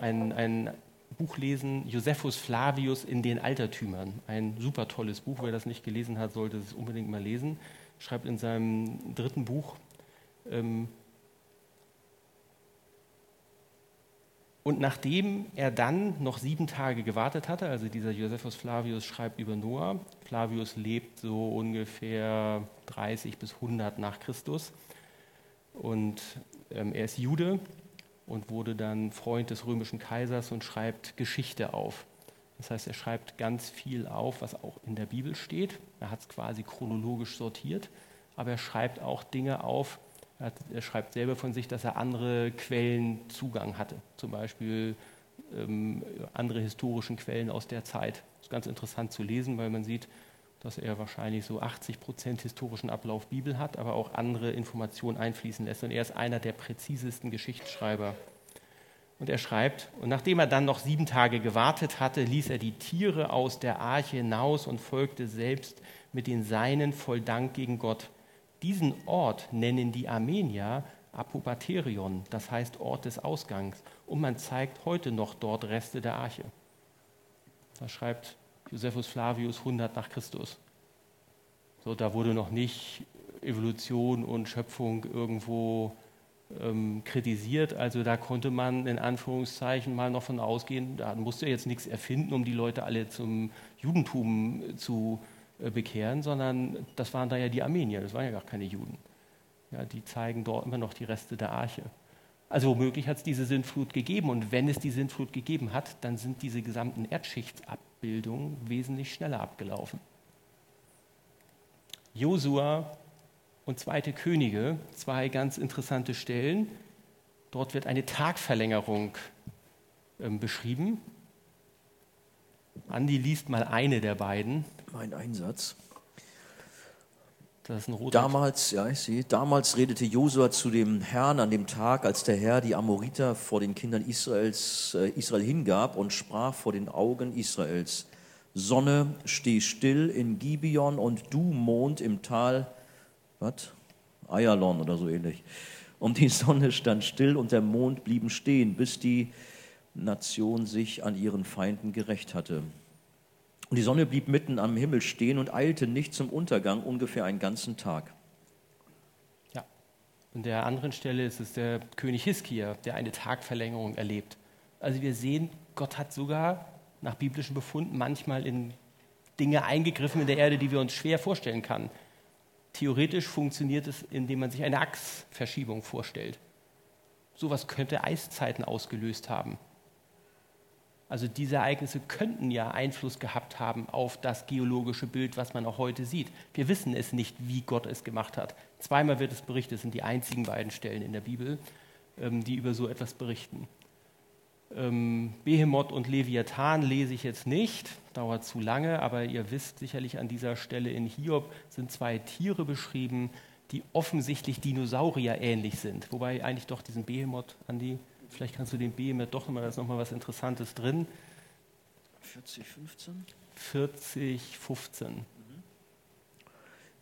ein, ein Buch lesen, Josephus Flavius in den Altertümern. Ein super tolles Buch. Wer das nicht gelesen hat, sollte es unbedingt mal lesen. Schreibt in seinem dritten Buch. Ähm, und nachdem er dann noch sieben Tage gewartet hatte, also dieser Josephus Flavius schreibt über Noah, Flavius lebt so ungefähr 30 bis 100 nach Christus und ähm, er ist Jude und wurde dann Freund des römischen Kaisers und schreibt Geschichte auf. Das heißt, er schreibt ganz viel auf, was auch in der Bibel steht. Er hat es quasi chronologisch sortiert, aber er schreibt auch Dinge auf. Er, hat, er, schreibt selber von sich, dass er andere Quellen Zugang hatte, zum Beispiel ähm, andere historischen Quellen aus der Zeit. Das ist ganz interessant zu lesen, weil man sieht, dass er wahrscheinlich so 80 Prozent historischen Ablauf Bibel hat, aber auch andere Informationen einfließen lässt. Und er ist einer der präzisesten Geschichtsschreiber. Und er schreibt, und nachdem er dann noch sieben Tage gewartet hatte, ließ er die Tiere aus der Arche hinaus und folgte selbst mit den Seinen voll Dank gegen Gott. Diesen Ort nennen die Armenier Apopaterion, das heißt Ort des Ausgangs. Und man zeigt heute noch dort Reste der Arche. Da schreibt Josephus Flavius 100 nach Christus. So, da wurde noch nicht Evolution und Schöpfung irgendwo ähm, kritisiert. Also da konnte man in Anführungszeichen mal noch von ausgehen, da musste er jetzt nichts erfinden, um die Leute alle zum Judentum zu äh, bekehren, sondern das waren da ja die Armenier, das waren ja gar keine Juden. Ja, die zeigen dort immer noch die Reste der Arche. Also womöglich hat es diese Sintflut gegeben und wenn es die Sintflut gegeben hat, dann sind diese gesamten Erdschichtsabbildungen wesentlich schneller abgelaufen. Josua und Zweite Könige, zwei ganz interessante Stellen. Dort wird eine Tagverlängerung ähm, beschrieben. Andi liest mal eine der beiden. Mein Einsatz. Das ist ein roter Damals, ja, ich sehe, damals redete Josua zu dem Herrn an dem Tag, als der Herr die Amoriter vor den Kindern Israels, äh, Israel hingab und sprach vor den Augen Israels: Sonne, steh still in Gibeon und du Mond im Tal, was? Ayalon oder so ähnlich. Und die Sonne stand still und der Mond blieben stehen, bis die Nation sich an ihren Feinden gerecht hatte. Und die Sonne blieb mitten am Himmel stehen und eilte nicht zum Untergang, ungefähr einen ganzen Tag. Ja, an der anderen Stelle ist es der König Hiskia, der eine Tagverlängerung erlebt. Also wir sehen, Gott hat sogar nach biblischen Befunden manchmal in Dinge eingegriffen in der Erde, die wir uns schwer vorstellen können. Theoretisch funktioniert es, indem man sich eine Achsverschiebung vorstellt. Sowas könnte Eiszeiten ausgelöst haben. Also diese Ereignisse könnten ja Einfluss gehabt haben auf das geologische Bild, was man auch heute sieht. Wir wissen es nicht, wie Gott es gemacht hat. Zweimal wird es berichtet, das sind die einzigen beiden Stellen in der Bibel, ähm, die über so etwas berichten. Ähm, Behemoth und Leviathan lese ich jetzt nicht, dauert zu lange, aber ihr wisst sicherlich an dieser Stelle in Hiob sind zwei Tiere beschrieben, die offensichtlich Dinosaurier ähnlich sind. Wobei eigentlich doch diesen Behemoth, Andi, Vielleicht kannst du den B mit doch nochmal, da ist nochmal was Interessantes drin. 40, 15? 40, 15.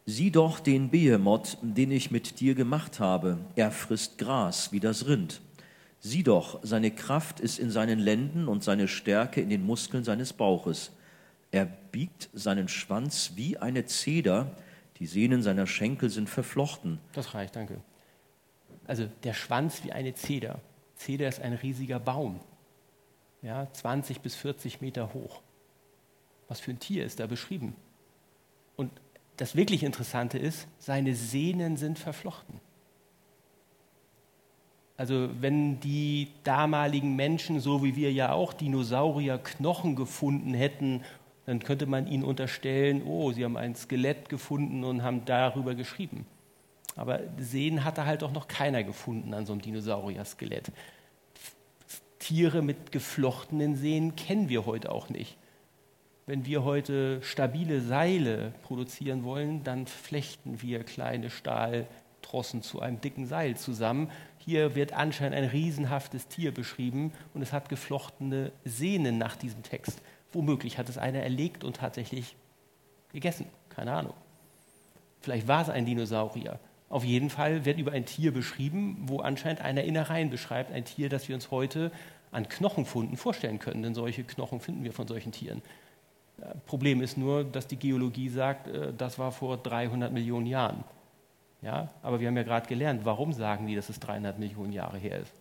Sieh doch den Behemoth, den ich mit dir gemacht habe. Er frisst Gras wie das Rind. Sieh doch, seine Kraft ist in seinen Lenden und seine Stärke in den Muskeln seines Bauches. Er biegt seinen Schwanz wie eine Zeder, die Sehnen seiner Schenkel sind verflochten. Das reicht, danke. Also der Schwanz wie eine Zeder. Zeder ist ein riesiger Baum, ja, 20 bis 40 Meter hoch. Was für ein Tier ist da beschrieben? Und das wirklich Interessante ist, seine Sehnen sind verflochten. Also wenn die damaligen Menschen, so wie wir ja auch Dinosaurier Knochen gefunden hätten, dann könnte man ihnen unterstellen, oh, sie haben ein Skelett gefunden und haben darüber geschrieben. Aber Sehnen hatte halt auch noch keiner gefunden an so einem Dinosaurier-Skelett. Tiere mit geflochtenen Sehnen kennen wir heute auch nicht. Wenn wir heute stabile Seile produzieren wollen, dann flechten wir kleine Stahltrossen zu einem dicken Seil zusammen. Hier wird anscheinend ein riesenhaftes Tier beschrieben und es hat geflochtene Sehnen nach diesem Text. Womöglich hat es einer erlegt und tatsächlich gegessen. Keine Ahnung. Vielleicht war es ein Dinosaurier. Auf jeden Fall wird über ein Tier beschrieben, wo anscheinend einer Innereien beschreibt, ein Tier, das wir uns heute an Knochenfunden vorstellen können, denn solche Knochen finden wir von solchen Tieren. Problem ist nur, dass die Geologie sagt, äh, das war vor 300 Millionen Jahren. Ja, aber wir haben ja gerade gelernt, warum sagen die, dass es 300 Millionen Jahre her ist?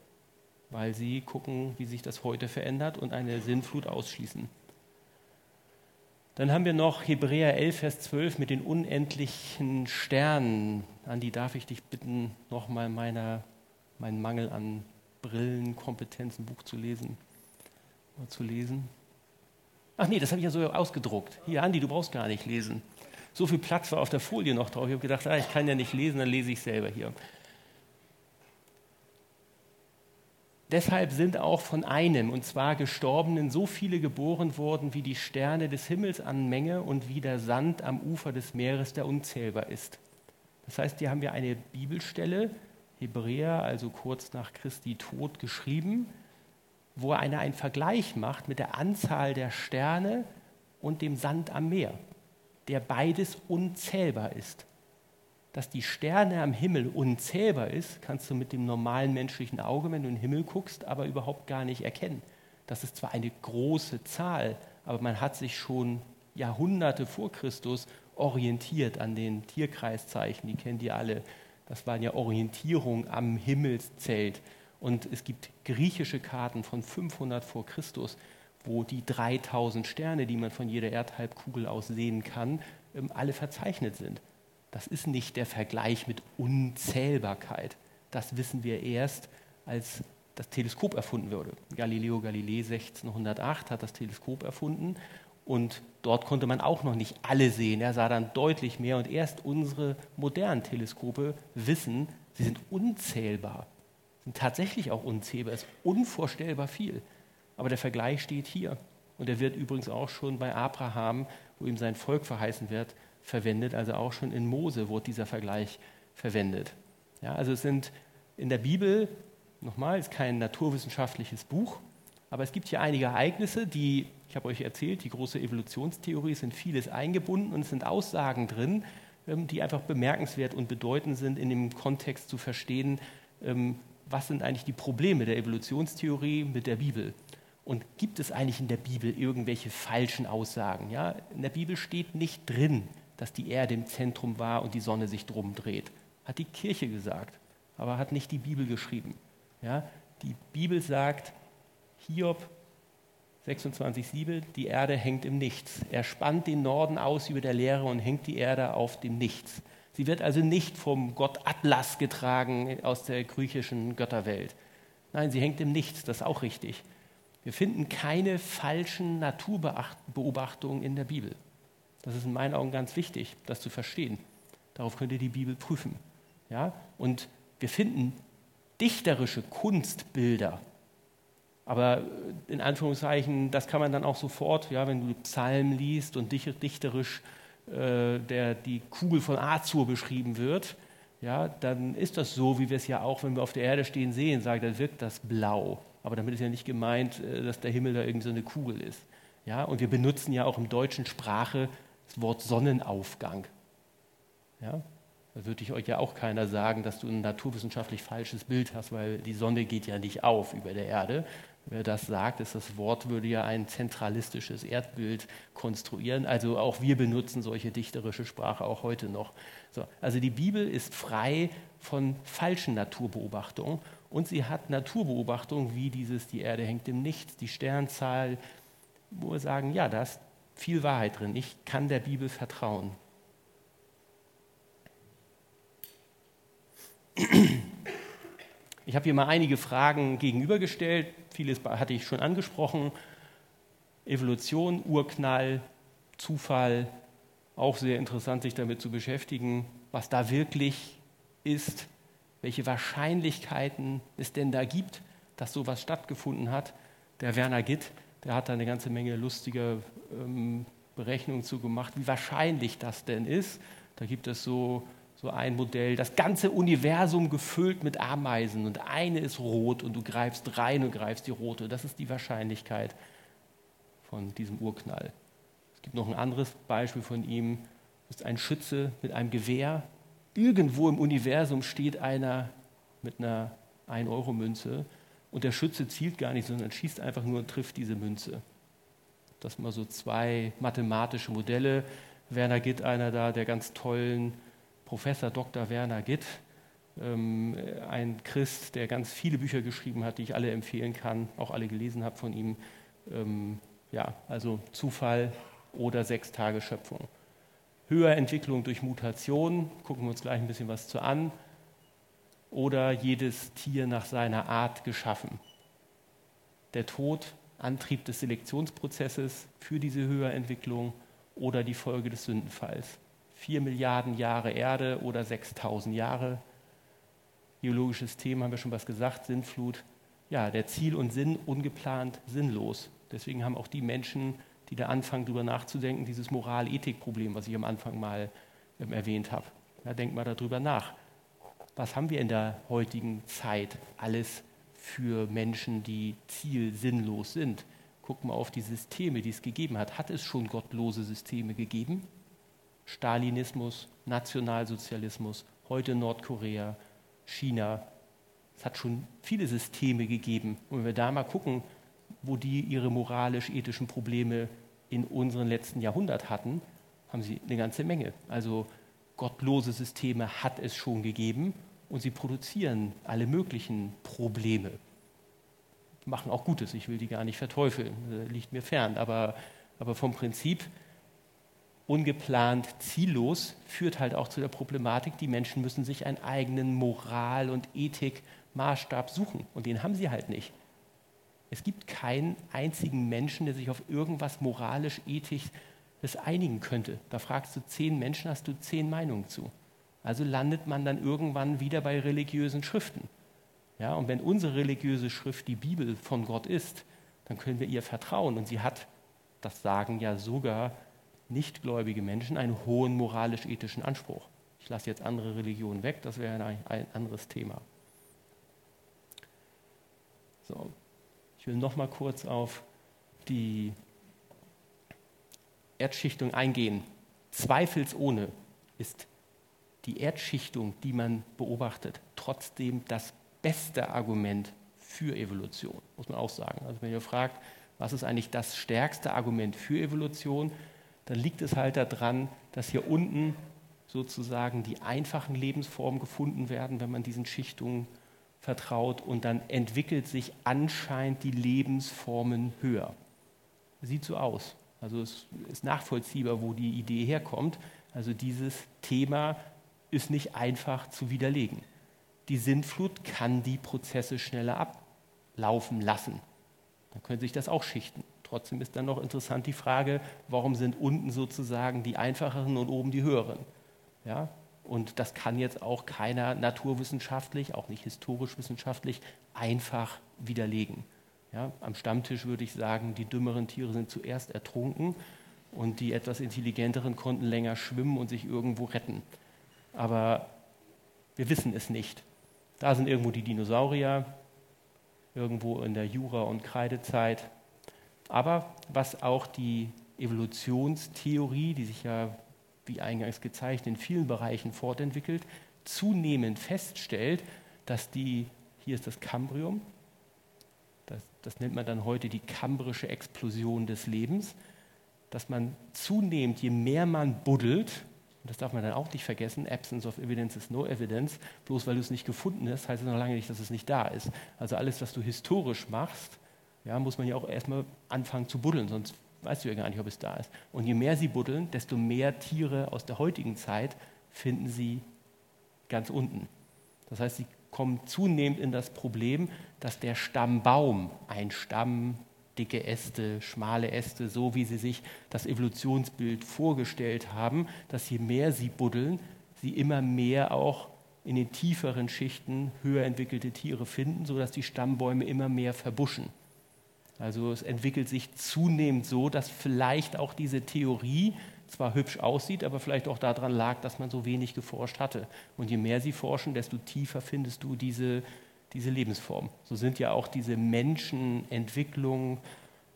Weil sie gucken, wie sich das heute verändert und eine Sinnflut ausschließen. Dann haben wir noch Hebräer 11, Vers 12 mit den unendlichen Sternen. Andi, darf ich dich bitten, nochmal meinen Mangel an Brillenkompetenz, ein Buch zu lesen. Mal zu lesen. Ach nee, das habe ich ja so ausgedruckt. Hier, Andi, du brauchst gar nicht lesen. So viel Platz war auf der Folie noch drauf. Ich habe gedacht, ah, ich kann ja nicht lesen, dann lese ich selber hier. Deshalb sind auch von einem, und zwar Gestorbenen, so viele geboren worden, wie die Sterne des Himmels an Menge und wie der Sand am Ufer des Meeres, der unzählbar ist. Das heißt, hier haben wir eine Bibelstelle, Hebräer, also kurz nach Christi Tod geschrieben, wo einer einen Vergleich macht mit der Anzahl der Sterne und dem Sand am Meer, der beides unzählbar ist. Dass die Sterne am Himmel unzählbar ist, kannst du mit dem normalen menschlichen Auge, wenn du in den Himmel guckst, aber überhaupt gar nicht erkennen. Das ist zwar eine große Zahl, aber man hat sich schon Jahrhunderte vor Christus orientiert an den Tierkreiszeichen, die kennen die alle. Das waren ja Orientierung am Himmelszelt. Und es gibt griechische Karten von 500 vor Christus, wo die 3000 Sterne, die man von jeder Erdhalbkugel aus sehen kann, ähm, alle verzeichnet sind. Das ist nicht der Vergleich mit Unzählbarkeit. Das wissen wir erst, als das Teleskop erfunden wurde. Galileo Galilei 1608 hat das Teleskop erfunden und dort konnte man auch noch nicht alle sehen. Er sah dann deutlich mehr und erst unsere modernen Teleskope wissen, sie sind unzählbar sind tatsächlich auch unzählbar, ist unvorstellbar viel. Aber der Vergleich steht hier. Und er wird übrigens auch schon bei Abraham, wo ihm sein Volk verheißen wird, verwendet. Also auch schon in Mose wurde dieser Vergleich verwendet. Ja, also es sind in der Bibel, nochmal, ist kein naturwissenschaftliches Buch, aber es gibt hier einige Ereignisse, die, ich habe euch erzählt, die große Evolutionstheorie sind vieles eingebunden und es sind Aussagen drin, ähm, die einfach bemerkenswert und bedeutend sind, in dem Kontext zu verstehen, ähm, was sind eigentlich die Probleme der Evolutionstheorie mit der Bibel? Und gibt es eigentlich in der Bibel irgendwelche falschen Aussagen? Ja, in der Bibel steht nicht drin, dass die Erde im Zentrum war und die Sonne sich drum dreht. Hat die Kirche gesagt, aber hat nicht die Bibel geschrieben. Ja, die Bibel sagt, Hiob 26,7, die Erde hängt im Nichts. Er spannt den Norden aus über der Leere und hängt die Erde auf dem Nichts. Sie wird also nicht vom Gott Atlas getragen aus der griechischen Götterwelt. Nein, sie hängt im Nichts, das ist auch richtig. Wir finden keine falschen Naturbeobachtungen in der Bibel. Das ist in meinen Augen ganz wichtig, das zu verstehen. Darauf könnt ihr die Bibel prüfen. Ja? Und wir finden dichterische Kunstbilder. Aber in Anführungszeichen, das kann man dann auch sofort, ja, wenn du Psalmen liest und dichterisch äh, der die Kugel von Azur beschrieben wird, ja, dann ist das so, wie wir es ja auch, wenn wir auf der Erde stehen, sehen, sagen, dann wirkt das blau. Aber damit ist ja nicht gemeint, äh, dass der Himmel da irgendwie so eine Kugel ist. Ja, und wir benutzen ja auch im deutschen Sprache das Wort Sonnenaufgang. Ja, da würde ich euch ja auch keiner sagen, dass du ein naturwissenschaftlich falsches Bild hast, weil die Sonne geht ja nicht auf über der Erde, Wer das sagt, ist das Wort, würde ja ein zentralistisches Erdbild konstruieren. Also auch wir benutzen solche dichterische Sprache auch heute noch. So, also die Bibel ist frei von falschen Naturbeobachtungen und sie hat Naturbeobachtungen wie dieses, die Erde hängt im Nichts, die Sternzahl, wo wir sagen, ja, da ist viel Wahrheit drin. Ich kann der Bibel vertrauen. Ich habe hier mal einige Fragen gegenübergestellt. Vieles hatte ich schon angesprochen. Evolution, Urknall, Zufall, auch sehr interessant, sich damit zu beschäftigen, was da wirklich ist, welche Wahrscheinlichkeiten es denn da gibt, dass sowas stattgefunden hat. Der Werner Gitt, der hat da eine ganze Menge lustiger ähm, Berechnungen zu gemacht, wie wahrscheinlich das denn ist. Da gibt es so so ein Modell, das ganze Universum gefüllt mit Ameisen und eine ist rot und du greifst rein und greifst die rote. Das ist die Wahrscheinlichkeit von diesem Urknall. Es gibt noch ein anderes Beispiel von ihm. Das ist ein Schütze mit einem Gewehr. Irgendwo im Universum steht einer mit einer 1-Euro-Münze und der Schütze zielt gar nicht, sondern schießt einfach nur und trifft diese Münze. Das mal so zwei mathematische Modelle. Werner Gitt, einer da der ganz tollen Professor Dr. Werner Gitt, ähm, ein Christ, der ganz viele Bücher geschrieben hat, die ich alle empfehlen kann, auch alle gelesen habe von ihm. Ähm, ja, also Zufall oder sechs Tage Schöpfung. Höherentwicklung durch Mutation, gucken wir uns gleich ein bisschen was zu an. Oder jedes Tier nach seiner Art geschaffen. Der Tod, Antrieb des Selektionsprozesses für diese Höherentwicklung oder die Folge des Sündenfalls. Vier Milliarden Jahre Erde oder 6000 Jahre. Geologisches Thema haben wir schon was gesagt, Sinnflut. Ja, der Ziel und Sinn ungeplant, sinnlos. Deswegen haben auch die Menschen, die da anfangen, darüber nachzudenken, dieses Moral-Ethik-Problem, was ich am Anfang mal ähm, erwähnt habe. Ja, denkt mal darüber nach. Was haben wir in der heutigen Zeit alles für Menschen, die zielsinnlos sind? Guck mal auf die Systeme, die es gegeben hat. Hat es schon gottlose Systeme gegeben? Stalinismus, Nationalsozialismus, heute Nordkorea, China. Es hat schon viele Systeme gegeben. Und wenn wir da mal gucken, wo die ihre moralisch-ethischen Probleme in unserem letzten Jahrhundert hatten, haben sie eine ganze Menge. Also gottlose Systeme hat es schon gegeben und sie produzieren alle möglichen Probleme. Machen auch Gutes, ich will die gar nicht verteufeln, liegt mir fern, aber, aber vom Prinzip ungeplant, ziellos führt halt auch zu der Problematik, die Menschen müssen sich einen eigenen Moral- und Ethikmaßstab suchen und den haben sie halt nicht. Es gibt keinen einzigen Menschen, der sich auf irgendwas moralisch, ethisch einigen könnte. Da fragst du zehn Menschen, hast du zehn Meinungen zu. Also landet man dann irgendwann wieder bei religiösen Schriften. Ja, und wenn unsere religiöse Schrift die Bibel von Gott ist, dann können wir ihr vertrauen. Und sie hat, das sagen ja sogar nichtgläubige Menschen, einen hohen moralisch-ethischen Anspruch. Ich lasse jetzt andere Religionen weg, das wäre ein, ein anderes Thema. So, ich will noch mal kurz auf die Erdschichtung eingehen. Zweifelsohne ist die Erdschichtung, die man beobachtet, trotzdem das beste Argument für Evolution, muss man auch sagen. Also wenn ihr fragt, was ist eigentlich das stärkste Argument für Evolution, dann liegt es halt daran, dass hier unten sozusagen die einfachen Lebensformen gefunden werden, wenn man diesen Schichtungen vertraut und dann entwickelt sich anscheinend die Lebensformen höher. Sieht so aus. Also es ist nachvollziehbar, wo die Idee herkommt. Also dieses Thema ist nicht einfach zu widerlegen. Die Sintflut kann die Prozesse schneller ablaufen lassen. Dann können sich das auch schichten. Trotzdem ist dann noch interessant die Frage, warum sind unten sozusagen die einfacheren und oben die höheren? Ja, und das kann jetzt auch keiner naturwissenschaftlich, auch nicht historisch wissenschaftlich, einfach widerlegen. Ja, am Stammtisch würde ich sagen, die dümmeren Tiere sind zuerst ertrunken und die etwas intelligenteren konnten länger schwimmen und sich irgendwo retten. Aber wir wissen es nicht. Da sind irgendwo die Dinosaurier, irgendwo in der Jura- und Kreidezeit. Aber was auch die Evolutionstheorie, die sich ja wie eingangs gezeigt, in vielen Bereichen fortentwickelt, zunehmend feststellt, dass die, hier ist das Kambrium, das, das nennt man dann heute die kambrische Explosion des Lebens, dass man zunehmend, je mehr man buddelt, und das darf man dann auch nicht vergessen, Absence of Evidence is no evidence, bloß weil du es nicht gefunden hast, heißt es noch lange nicht, dass es nicht da ist. Also alles, was du historisch machst, ja, muss man ja auch erstmal anfangen zu buddeln, sonst weißt du ja gar nicht, ob es da ist. Und je mehr sie buddeln, desto mehr Tiere aus der heutigen Zeit finden sie ganz unten. Das heißt, sie kommen zunehmend in das Problem, dass der Stammbaum, ein Stamm, dicke Äste, schmale Äste, so wie sie sich das Evolutionsbild vorgestellt haben, dass je mehr sie buddeln, sie immer mehr auch in den tieferen Schichten höher entwickelte Tiere finden, sodass die Stammbäume immer mehr verbuschen. Also es entwickelt sich zunehmend so, dass vielleicht auch diese Theorie zwar hübsch aussieht, aber vielleicht auch daran lag, dass man so wenig geforscht hatte. Und je mehr sie forschen, desto tiefer findest du diese, diese Lebensform. So sind ja auch diese Menschenentwicklungen,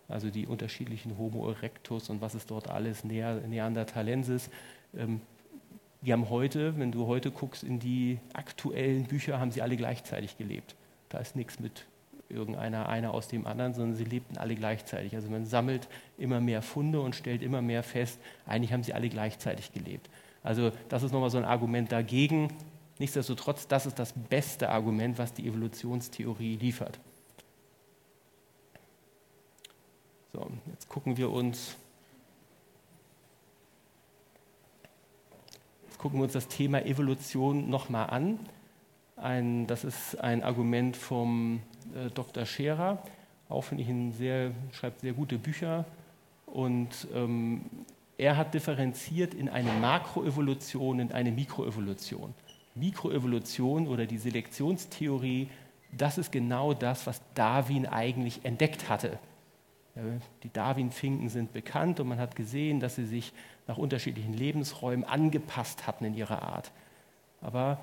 also die unterschiedlichen Homo erectus und was es dort alles, Neanderthalensis, ähm, die haben heute, wenn du heute guckst in die aktuellen Bücher, haben sie alle gleichzeitig gelebt. Da ist nichts mit irgendeiner einer aus dem anderen, sondern sie lebten alle gleichzeitig. Also man sammelt immer mehr Funde und stellt immer mehr fest, eigentlich haben sie alle gleichzeitig gelebt. Also das ist nochmal so ein Argument dagegen. Nichtsdestotrotz, das ist das beste Argument, was die Evolutionstheorie liefert. So, jetzt gucken wir uns gucken wir uns das Thema Evolution nochmal an Ein, das ist ein Argument vom äh, Dr. Scherer, auch finde ich ein sehr, schreibt sehr gute Bücher. Und ähm, er hat differenziert in eine Makroevolution und eine Mikroevolution. Mikroevolution oder die Selektionstheorie, das ist genau das, was Darwin eigentlich entdeckt hatte. Die Darwin-Finken sind bekannt und man hat gesehen, dass sie sich nach unterschiedlichen Lebensräumen angepasst hatten in ihrer Art. Aber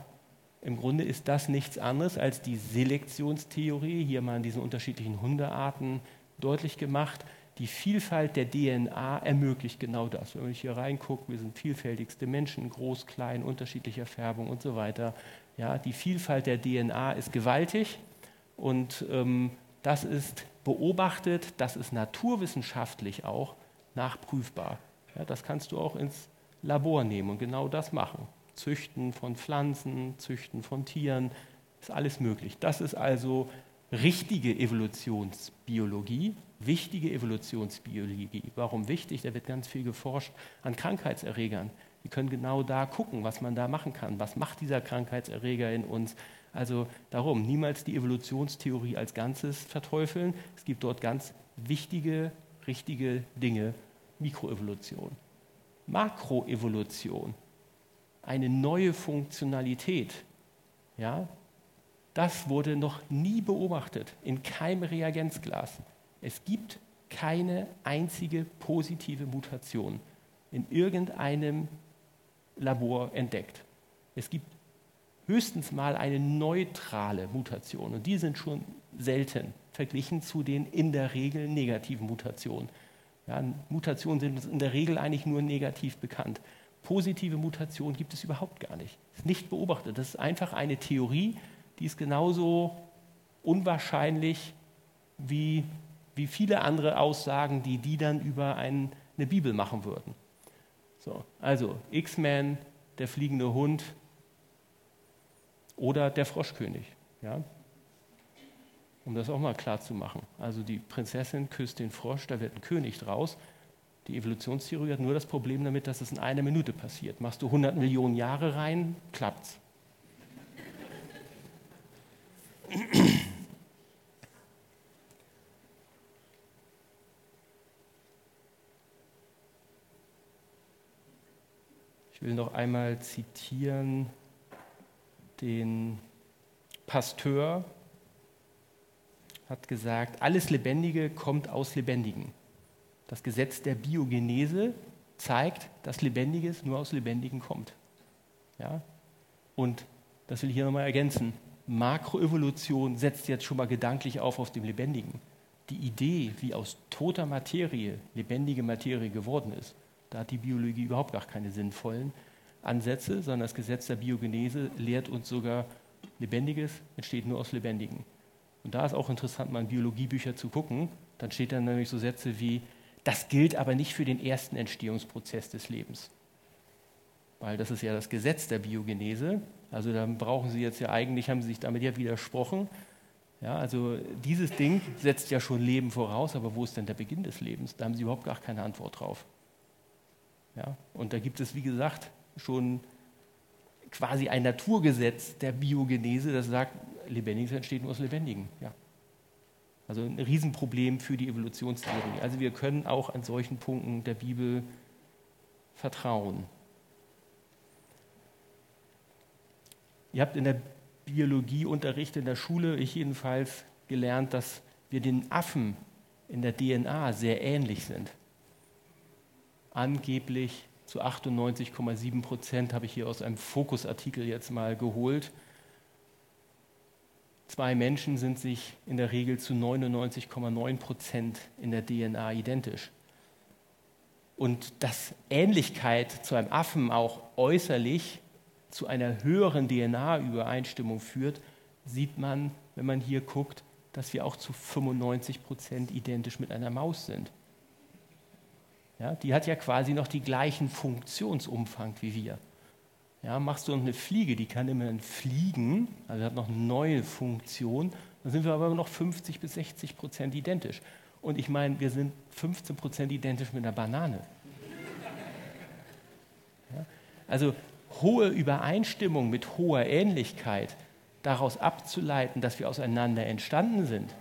im Grunde ist das nichts anderes als die Selektionstheorie, hier mal in diesen unterschiedlichen Hundearten deutlich gemacht. Die Vielfalt der DNA ermöglicht genau das. Wenn man hier reinguckt, wir sind vielfältigste Menschen, groß, klein, unterschiedlicher Färbung und so weiter. Ja, die Vielfalt der DNA ist gewaltig und ähm, das ist beobachtet, das ist naturwissenschaftlich auch nachprüfbar. Ja, das kannst du auch ins Labor nehmen und genau das machen. Züchten von Pflanzen, Züchten von Tieren, ist alles möglich. Das ist also richtige Evolutionsbiologie, wichtige Evolutionsbiologie. Warum wichtig? Da wird ganz viel geforscht an Krankheitserregern. Die können genau da gucken, was man da machen kann. Was macht dieser Krankheitserreger in uns? Also darum, niemals die Evolutionstheorie als Ganzes verteufeln. Es gibt dort ganz wichtige, richtige Dinge. Mikroevolution. Makroevolution. Eine neue Funktionalität. Ja, das wurde noch nie beobachtet in keinem Reagenzglas. Es gibt keine einzige positive Mutation in irgendeinem Labor entdeckt. Es gibt höchstens mal eine neutrale Mutation und die sind schon selten verglichen zu den in der Regel negativen Mutationen. Ja, Mutationen sind uns in der Regel eigentlich nur negativ bekannt. Positive Mutationen gibt es überhaupt gar nicht. Ist nicht beobachtet. Das ist einfach eine Theorie, die ist genauso unwahrscheinlich wie, wie viele andere Aussagen, die die dann über ein, eine Bibel machen würden. So, also X-Men, der fliegende Hund oder der Froschkönig. Ja? Um das auch mal klar zu machen. Also die Prinzessin küsst den Frosch, da wird ein König draus. Die Evolutionstheorie hat nur das Problem damit, dass es in einer Minute passiert. Machst du 100 Millionen Jahre rein, klappt's. Ich will noch einmal zitieren den Pasteur, hat gesagt, alles Lebendige kommt aus Lebendigen. Das Gesetz der Biogenese zeigt, dass Lebendiges nur aus Lebendigen kommt. Ja? Und das will ich hier nochmal ergänzen. Makroevolution setzt jetzt schon mal gedanklich auf auf dem Lebendigen. Die Idee, wie aus toter Materie lebendige Materie geworden ist, da hat die Biologie überhaupt gar keine sinnvollen Ansätze, sondern das Gesetz der Biogenese lehrt uns sogar, Lebendiges entsteht nur aus Lebendigen. Und da ist auch interessant, mal in Biologiebücher zu gucken. Dann steht dann nämlich so Sätze wie, das gilt aber nicht für den ersten Entstehungsprozess des Lebens. Weil das ist ja das Gesetz der Biogenese. Also dann brauchen Sie jetzt ja eigentlich, haben Sie sich damit ja widersprochen. Ja, also dieses Ding setzt ja schon Leben voraus, aber wo ist denn der Beginn des Lebens? Da haben Sie überhaupt gar keine Antwort drauf. Ja, und da gibt es, wie gesagt, schon quasi ein Naturgesetz der Biogenese, das sagt, Lebendiges entsteht nur aus Lebendigen. Ja. Also ein Riesenproblem für die Evolutionstheorie. Also wir können auch an solchen Punkten der Bibel vertrauen. Ihr habt in der Biologieunterricht in der Schule, ich jedenfalls, gelernt, dass wir den Affen in der DNA sehr ähnlich sind. Angeblich zu 98,7 Prozent habe ich hier aus einem Fokusartikel jetzt mal geholt. Zwei Menschen sind sich in der Regel zu 99,9 Prozent in der DNA identisch. Und dass Ähnlichkeit zu einem Affen auch äußerlich zu einer höheren DNA-Übereinstimmung führt, sieht man, wenn man hier guckt, dass wir auch zu 95 Prozent identisch mit einer Maus sind. Ja, die hat ja quasi noch die gleichen Funktionsumfang wie wir. Ja, machst du eine Fliege, die kann immerhin fliegen, also hat noch eine neue Funktion, dann sind wir aber noch 50 bis 60 Prozent identisch. Und ich meine, wir sind 15 Prozent identisch mit einer Banane. Ja, also hohe Übereinstimmung mit hoher Ähnlichkeit, daraus abzuleiten, dass wir auseinander entstanden sind,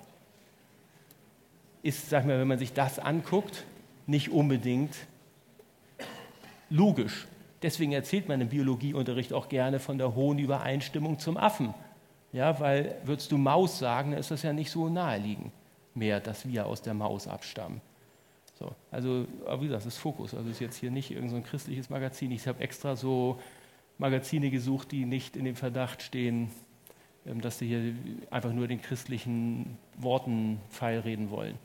ist, sag mal, wenn man sich das anguckt, nicht unbedingt logisch. Deswegen erzählt man im Biologieunterricht auch gerne von der hohen Übereinstimmung zum Affen. Ja, weil würdest du Maus sagen, dann ist das ja nicht so naheliegend mehr, dass wir aus der Maus abstammen. So, also, aber wie gesagt, das ist Fokus. Also ist jetzt hier nicht irgendein so christliches Magazin. Ich habe extra so Magazine gesucht, die nicht in dem Verdacht stehen, ähm, dass sie hier einfach nur den christlichen Worten feilreden wollen.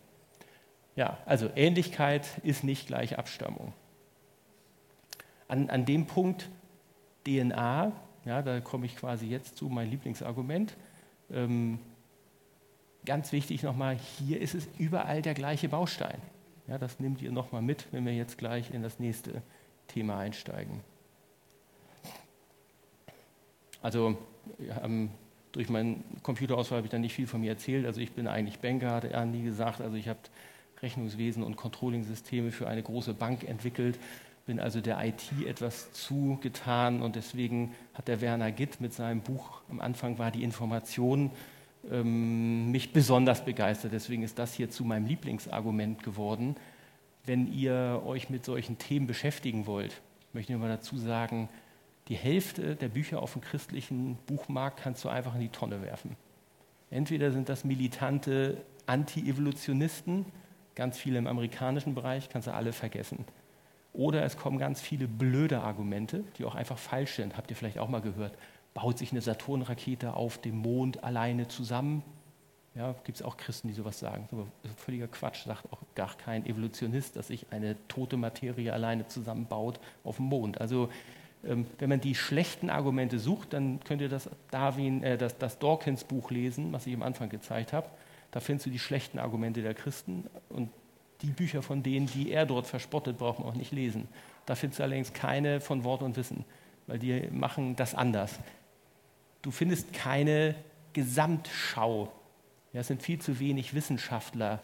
Ja, also Ähnlichkeit ist nicht gleich Abstammung. An, an dem Punkt DNA, ja, da komme ich quasi jetzt zu, mein Lieblingsargument. Ähm, ganz wichtig nochmal, hier ist es überall der gleiche Baustein. Ja, das nehmt ihr nochmal mit, wenn wir jetzt gleich in das nächste Thema einsteigen. Also ähm, durch meinen Computerauswahl habe ich dann nicht viel von mir erzählt. Also ich bin eigentlich Banker, hat er nie gesagt. Also ich habe Rechnungswesen und Controlling-Systeme für eine große Bank entwickelt, bin also der IT etwas zugetan und deswegen hat der Werner Gitt mit seinem Buch, am Anfang war die Information, ähm, mich besonders begeistert. Deswegen ist das hier zu meinem Lieblingsargument geworden. Wenn ihr euch mit solchen Themen beschäftigen wollt, möchte ich mal dazu sagen, die Hälfte der Bücher auf dem christlichen Buchmarkt kannst du einfach in die Tonne werfen. Entweder sind das militante Anti-Evolutionisten, ganz viele im amerikanischen Bereich, kannst du alle vergessen. Oder es kommen ganz viele blöde Argumente, die auch einfach falsch sind. Habt ihr vielleicht auch mal gehört? Baut sich eine Saturn-Rakete auf dem Mond alleine zusammen? Ja, gibt es auch Christen, die sowas sagen. Ist völliger Quatsch, sagt auch gar kein Evolutionist, dass sich eine tote Materie alleine zusammenbaut auf dem Mond. Also ähm, wenn man die schlechten Argumente sucht, dann könnt ihr das, Darwin, äh, das, das Dawkins Buch lesen, was ich am Anfang gezeigt habe. Da findest du die schlechten Argumente der Christen und die Bücher von denen, die er dort verspottet, braucht man auch nicht lesen. Da findest du allerdings keine von Wort und Wissen, weil die machen das anders. Du findest keine Gesamtschau. Ja, es sind viel zu wenig Wissenschaftler,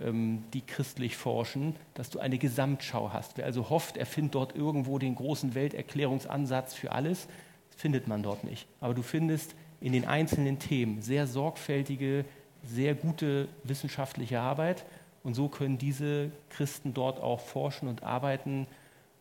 ähm, die christlich forschen, dass du eine Gesamtschau hast. Wer also hofft, er findet dort irgendwo den großen Welterklärungsansatz für alles, findet man dort nicht. Aber du findest in den einzelnen Themen sehr sorgfältige sehr gute wissenschaftliche Arbeit. Und so können diese Christen dort auch forschen und arbeiten.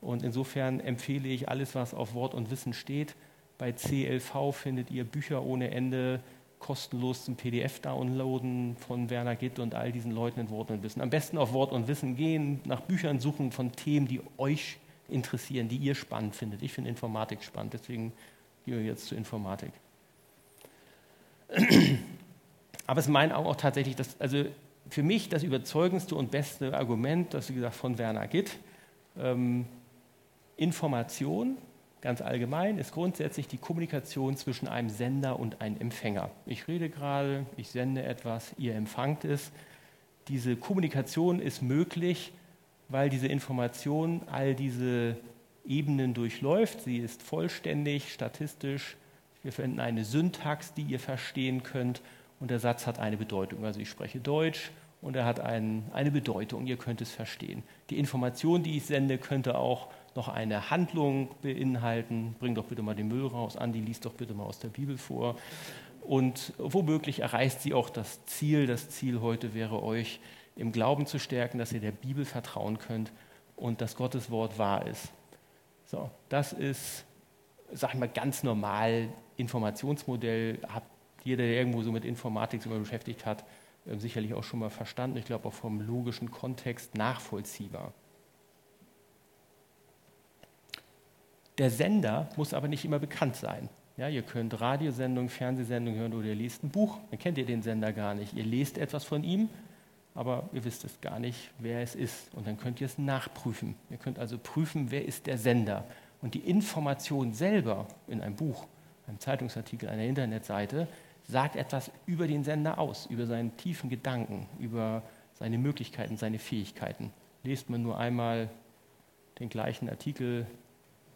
Und insofern empfehle ich alles, was auf Wort und Wissen steht. Bei CLV findet ihr Bücher ohne Ende kostenlos zum PDF downloaden von Werner Gitt und all diesen Leuten in Wort und Wissen. Am besten auf Wort und Wissen gehen, nach Büchern suchen von Themen, die euch interessieren, die ihr spannend findet. Ich finde Informatik spannend, deswegen gehen wir jetzt zur Informatik. Aber es meinen auch tatsächlich, dass, also für mich das überzeugendste und beste Argument, das wie gesagt von Werner Gitt, ähm, Information ganz allgemein ist grundsätzlich die Kommunikation zwischen einem Sender und einem Empfänger. Ich rede gerade, ich sende etwas, ihr empfangt es. Diese Kommunikation ist möglich, weil diese Information all diese Ebenen durchläuft. Sie ist vollständig, statistisch. Wir verwenden eine Syntax, die ihr verstehen könnt und der Satz hat eine Bedeutung. Also ich spreche Deutsch und er hat ein, eine Bedeutung, ihr könnt es verstehen. Die Information, die ich sende, könnte auch noch eine Handlung beinhalten. Bring doch bitte mal den Müll raus, Andi, lies doch bitte mal aus der Bibel vor. Und womöglich erreicht sie auch das Ziel. Das Ziel heute wäre euch im Glauben zu stärken, dass ihr der Bibel vertrauen könnt und dass Gottes Wort wahr ist. So, das ist, sag ich mal, ganz normal Informationsmodell. Habt jeder, der irgendwo so mit Informatik sich beschäftigt hat, äh, sicherlich auch schon mal verstanden. Ich glaube auch vom logischen Kontext nachvollziehbar. Der Sender muss aber nicht immer bekannt sein. Ja, ihr könnt Radiosendungen, Fernsehsendungen hören oder ihr lest ein Buch, dann kennt ihr den Sender gar nicht. Ihr lest etwas von ihm, aber ihr wisst es gar nicht, wer es ist. Und dann könnt ihr es nachprüfen. Ihr könnt also prüfen, wer ist der Sender. Und die Information selber in einem Buch, einem Zeitungsartikel, einer Internetseite, sagt etwas über den Sender aus, über seinen tiefen Gedanken, über seine Möglichkeiten, seine Fähigkeiten. Lest man nur einmal den gleichen Artikel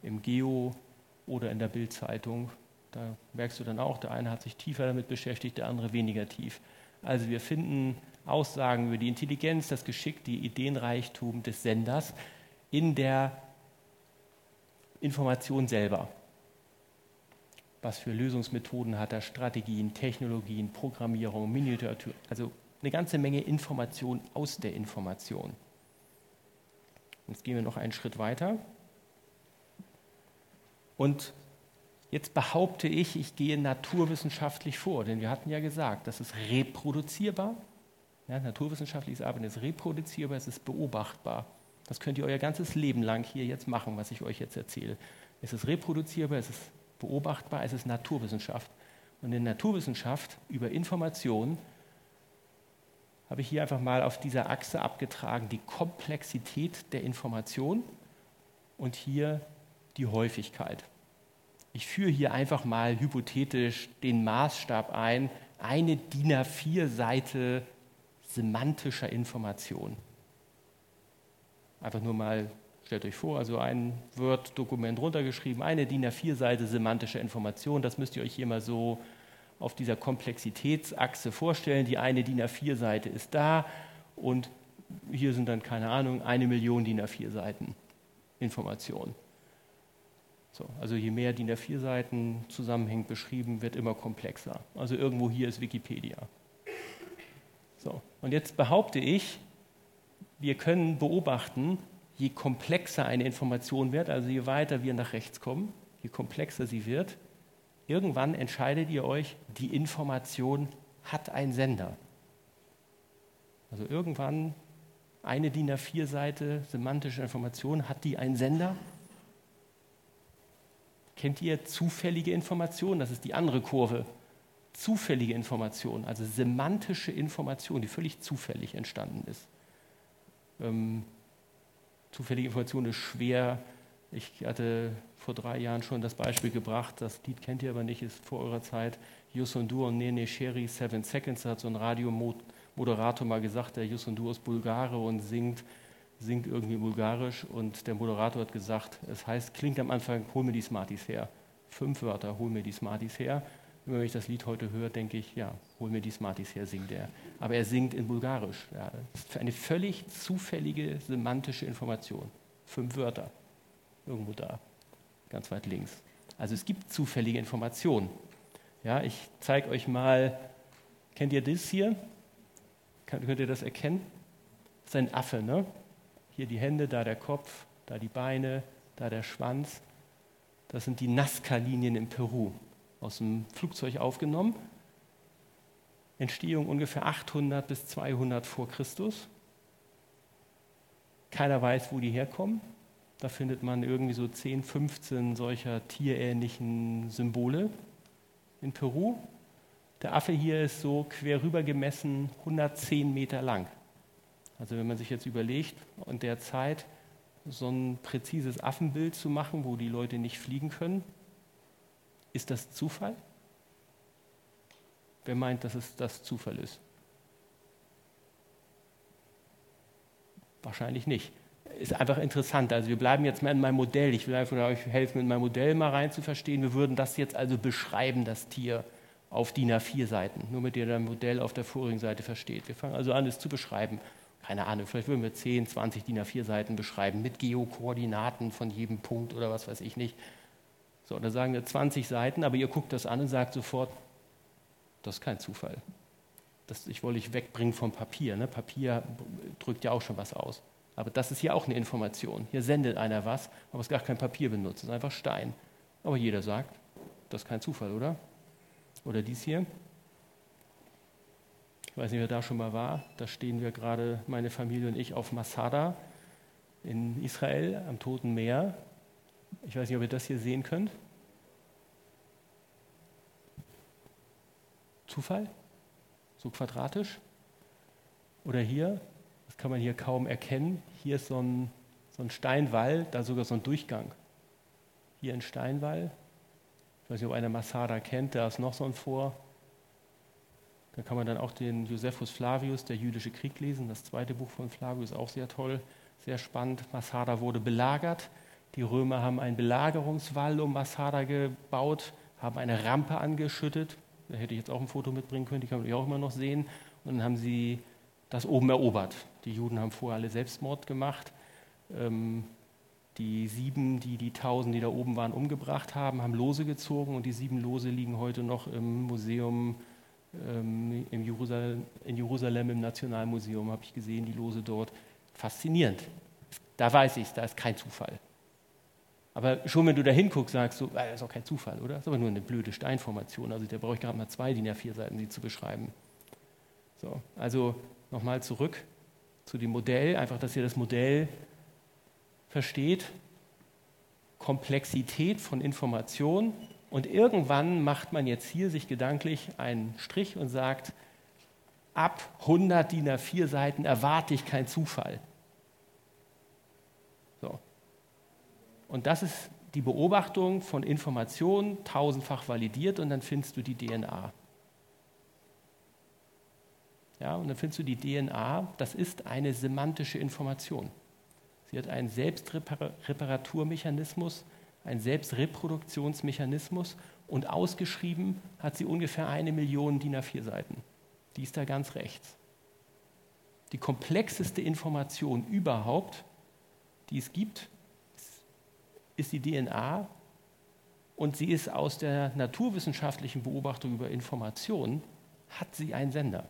im Geo oder in der Bildzeitung, da merkst du dann auch, der eine hat sich tiefer damit beschäftigt, der andere weniger tief. Also wir finden Aussagen über die Intelligenz, das Geschick, die Ideenreichtum des Senders in der Information selber. Was für Lösungsmethoden hat er, Strategien, Technologien, Programmierung, Miniatur, also eine ganze Menge Information aus der Information. Jetzt gehen wir noch einen Schritt weiter. Und jetzt behaupte ich, ich gehe naturwissenschaftlich vor, denn wir hatten ja gesagt, das ist reproduzierbar. Ja, naturwissenschaftliches Arbeiten ist reproduzierbar, es ist beobachtbar. Das könnt ihr euer ganzes Leben lang hier jetzt machen, was ich euch jetzt erzähle. Es ist reproduzierbar, es ist beobachtbar, es ist Naturwissenschaft. Und in Naturwissenschaft über Informationen habe ich hier einfach mal auf dieser Achse abgetragen die Komplexität der Information und hier die Häufigkeit. Ich führe hier einfach mal hypothetisch den Maßstab ein, eine DIN A4-Seite semantischer Information. Einfach nur mal, stellt euch vor, also ein Word-Dokument runtergeschrieben, eine DIN A4-Seite semantischer Information, das müsst ihr euch hier mal so auf dieser Komplexitätsachse vorstellen. Die eine DIN A4-Seite ist da und hier sind dann, keine Ahnung, eine Million DIN A4-Seiten Information. So, also je mehr DIN A4-Seiten zusammenhängend beschrieben, wird immer komplexer. Also irgendwo hier ist Wikipedia. So, und jetzt behaupte ich, wir können beobachten, je komplexer eine Information wird, also je weiter wir nach rechts kommen, je komplexer sie wird, irgendwann entscheidet ihr euch, die Information hat einen Sender. Also irgendwann eine DIN A4-Seite semantische Information, hat die einen Sender? Kennt ihr zufällige Informationen? Das ist die andere Kurve. Zufällige Information, also semantische Information, die völlig zufällig entstanden ist. Ähm, zufällige Information ist schwer ich hatte vor drei Jahren schon das Beispiel gebracht, das Lied kennt ihr aber nicht, ist vor eurer Zeit. Yusundur und Nene Sherry, Seven Seconds, da hat so ein Radiomoderator mal gesagt, der Yusundur ist Bulgare und singt, singt irgendwie bulgarisch. Und der Moderator hat gesagt, es heißt, klingt am Anfang, hol mir die Smarties her. Fünf Wörter, hol mir die Smarties her. Wenn ich das Lied heute höre, denke ich, ja, hol mir die Smarties her, singt er. Aber er singt in Bulgarisch. Ja, das ist eine völlig zufällige semantische Information. Fünf Wörter irgendwo da, ganz weit links. Also es gibt zufällige Informationen. Ja, ich zeige euch mal, kennt ihr das hier? Könnt ihr das erkennen? Das ist ein Affe, ne? Hier die Hände, da der Kopf, da die Beine, da der Schwanz. Das sind die Nazca-Linien in Peru, aus dem Flugzeug aufgenommen. Entstehung ungefähr 800 bis 200 vor Christus. Keiner weiß, wo die herkommen. Da findet man irgendwie so 10, 15 solcher tierähnlichen Symbole in Peru. Der Affe hier ist so quer rüber gemessen 110 Meter lang. Also wenn man sich jetzt überlegt, in der Zeit so ein präzises Affenbild zu machen, wo die Leute nicht fliegen können, ist das Zufall? Wer meint, dass es das Zufall ist? Wahrscheinlich nicht ist einfach interessant. Also wir bleiben jetzt mal in meinem Modell. Ich will einfach euch helfen, in mein Modell mal rein zu verstehen. Wir würden das jetzt also beschreiben, das Tier, auf DIN A4 Seiten, nur mit ihr das Modell auf der vorigen Seite versteht. Wir fangen also an, es zu beschreiben. Keine Ahnung, vielleicht würden wir 10, 20 DIN A4 Seiten beschreiben mit Geokoordinaten von jedem Punkt oder was weiß ich nicht. So, dann sagen wir 20 Seiten, aber ihr guckt das an und sagt sofort, das ist kein Zufall. Das ich wollte ich wegbringen vom Papier. Ne? Papier drückt ja auch schon was aus. Aber das ist hier auch eine Information. Hier sendet einer was, aber es gar kein Papier benutzt, es ist einfach Stein. Aber jeder sagt, das ist kein Zufall, oder? Oder dies hier. Ich weiß nicht, wer da schon mal war. Da stehen wir gerade, meine Familie und ich, auf Masada in Israel am Toten Meer. Ich weiß nicht, ob ihr das hier sehen könnt. Zufall? So quadratisch? Oder hier kann man hier kaum erkennen. Hier ist so ein, so ein Steinwall, da sogar so ein Durchgang. Hier ein Steinwall. Ich weiß nicht, ob einer Masada kennt, da ist noch so ein Vor. Da kann man dann auch den Josephus Flavius, der jüdische Krieg, lesen. Das zweite Buch von Flavius auch sehr toll, sehr spannend. Masada wurde belagert. Die Römer haben einen Belagerungswall um Masada gebaut, haben eine Rampe angeschüttet. Da hätte ich jetzt auch ein Foto mitbringen können, die kann man auch immer noch sehen. Und dann haben sie das oben erobert. Die Juden haben vorher alle Selbstmord gemacht. Ähm, die sieben, die die tausend, die da oben waren, umgebracht haben, haben Lose gezogen und die sieben Lose liegen heute noch im Museum ähm, in, Jerusalem, in Jerusalem, im Nationalmuseum, habe ich gesehen, die Lose dort. Faszinierend. Da weiß ich, da ist kein Zufall. Aber schon wenn du da hinguckst, sagst du, äh, das ist auch kein Zufall, oder? Das ist aber nur eine blöde Steinformation. Also da brauche ich gerade mal zwei DIN A4 Seiten, sie zu beschreiben. So, also nochmal zurück zu dem Modell, einfach, dass ihr das Modell versteht. Komplexität von Informationen und irgendwann macht man jetzt hier sich gedanklich einen Strich und sagt, ab 100 DIN A4 Seiten erwarte ich keinen Zufall. So. Und das ist die Beobachtung von Informationen, tausendfach validiert, und dann findest du die DNA. Ja, und dann findest du die DNA, das ist eine semantische Information. Sie hat einen Selbstreparaturmechanismus, einen Selbstreproduktionsmechanismus und ausgeschrieben hat sie ungefähr eine Million DIN A4 Seiten. Die ist da ganz rechts. Die komplexeste Information überhaupt, die es gibt, ist die DNA und sie ist aus der naturwissenschaftlichen Beobachtung über Informationen, hat sie einen Sender.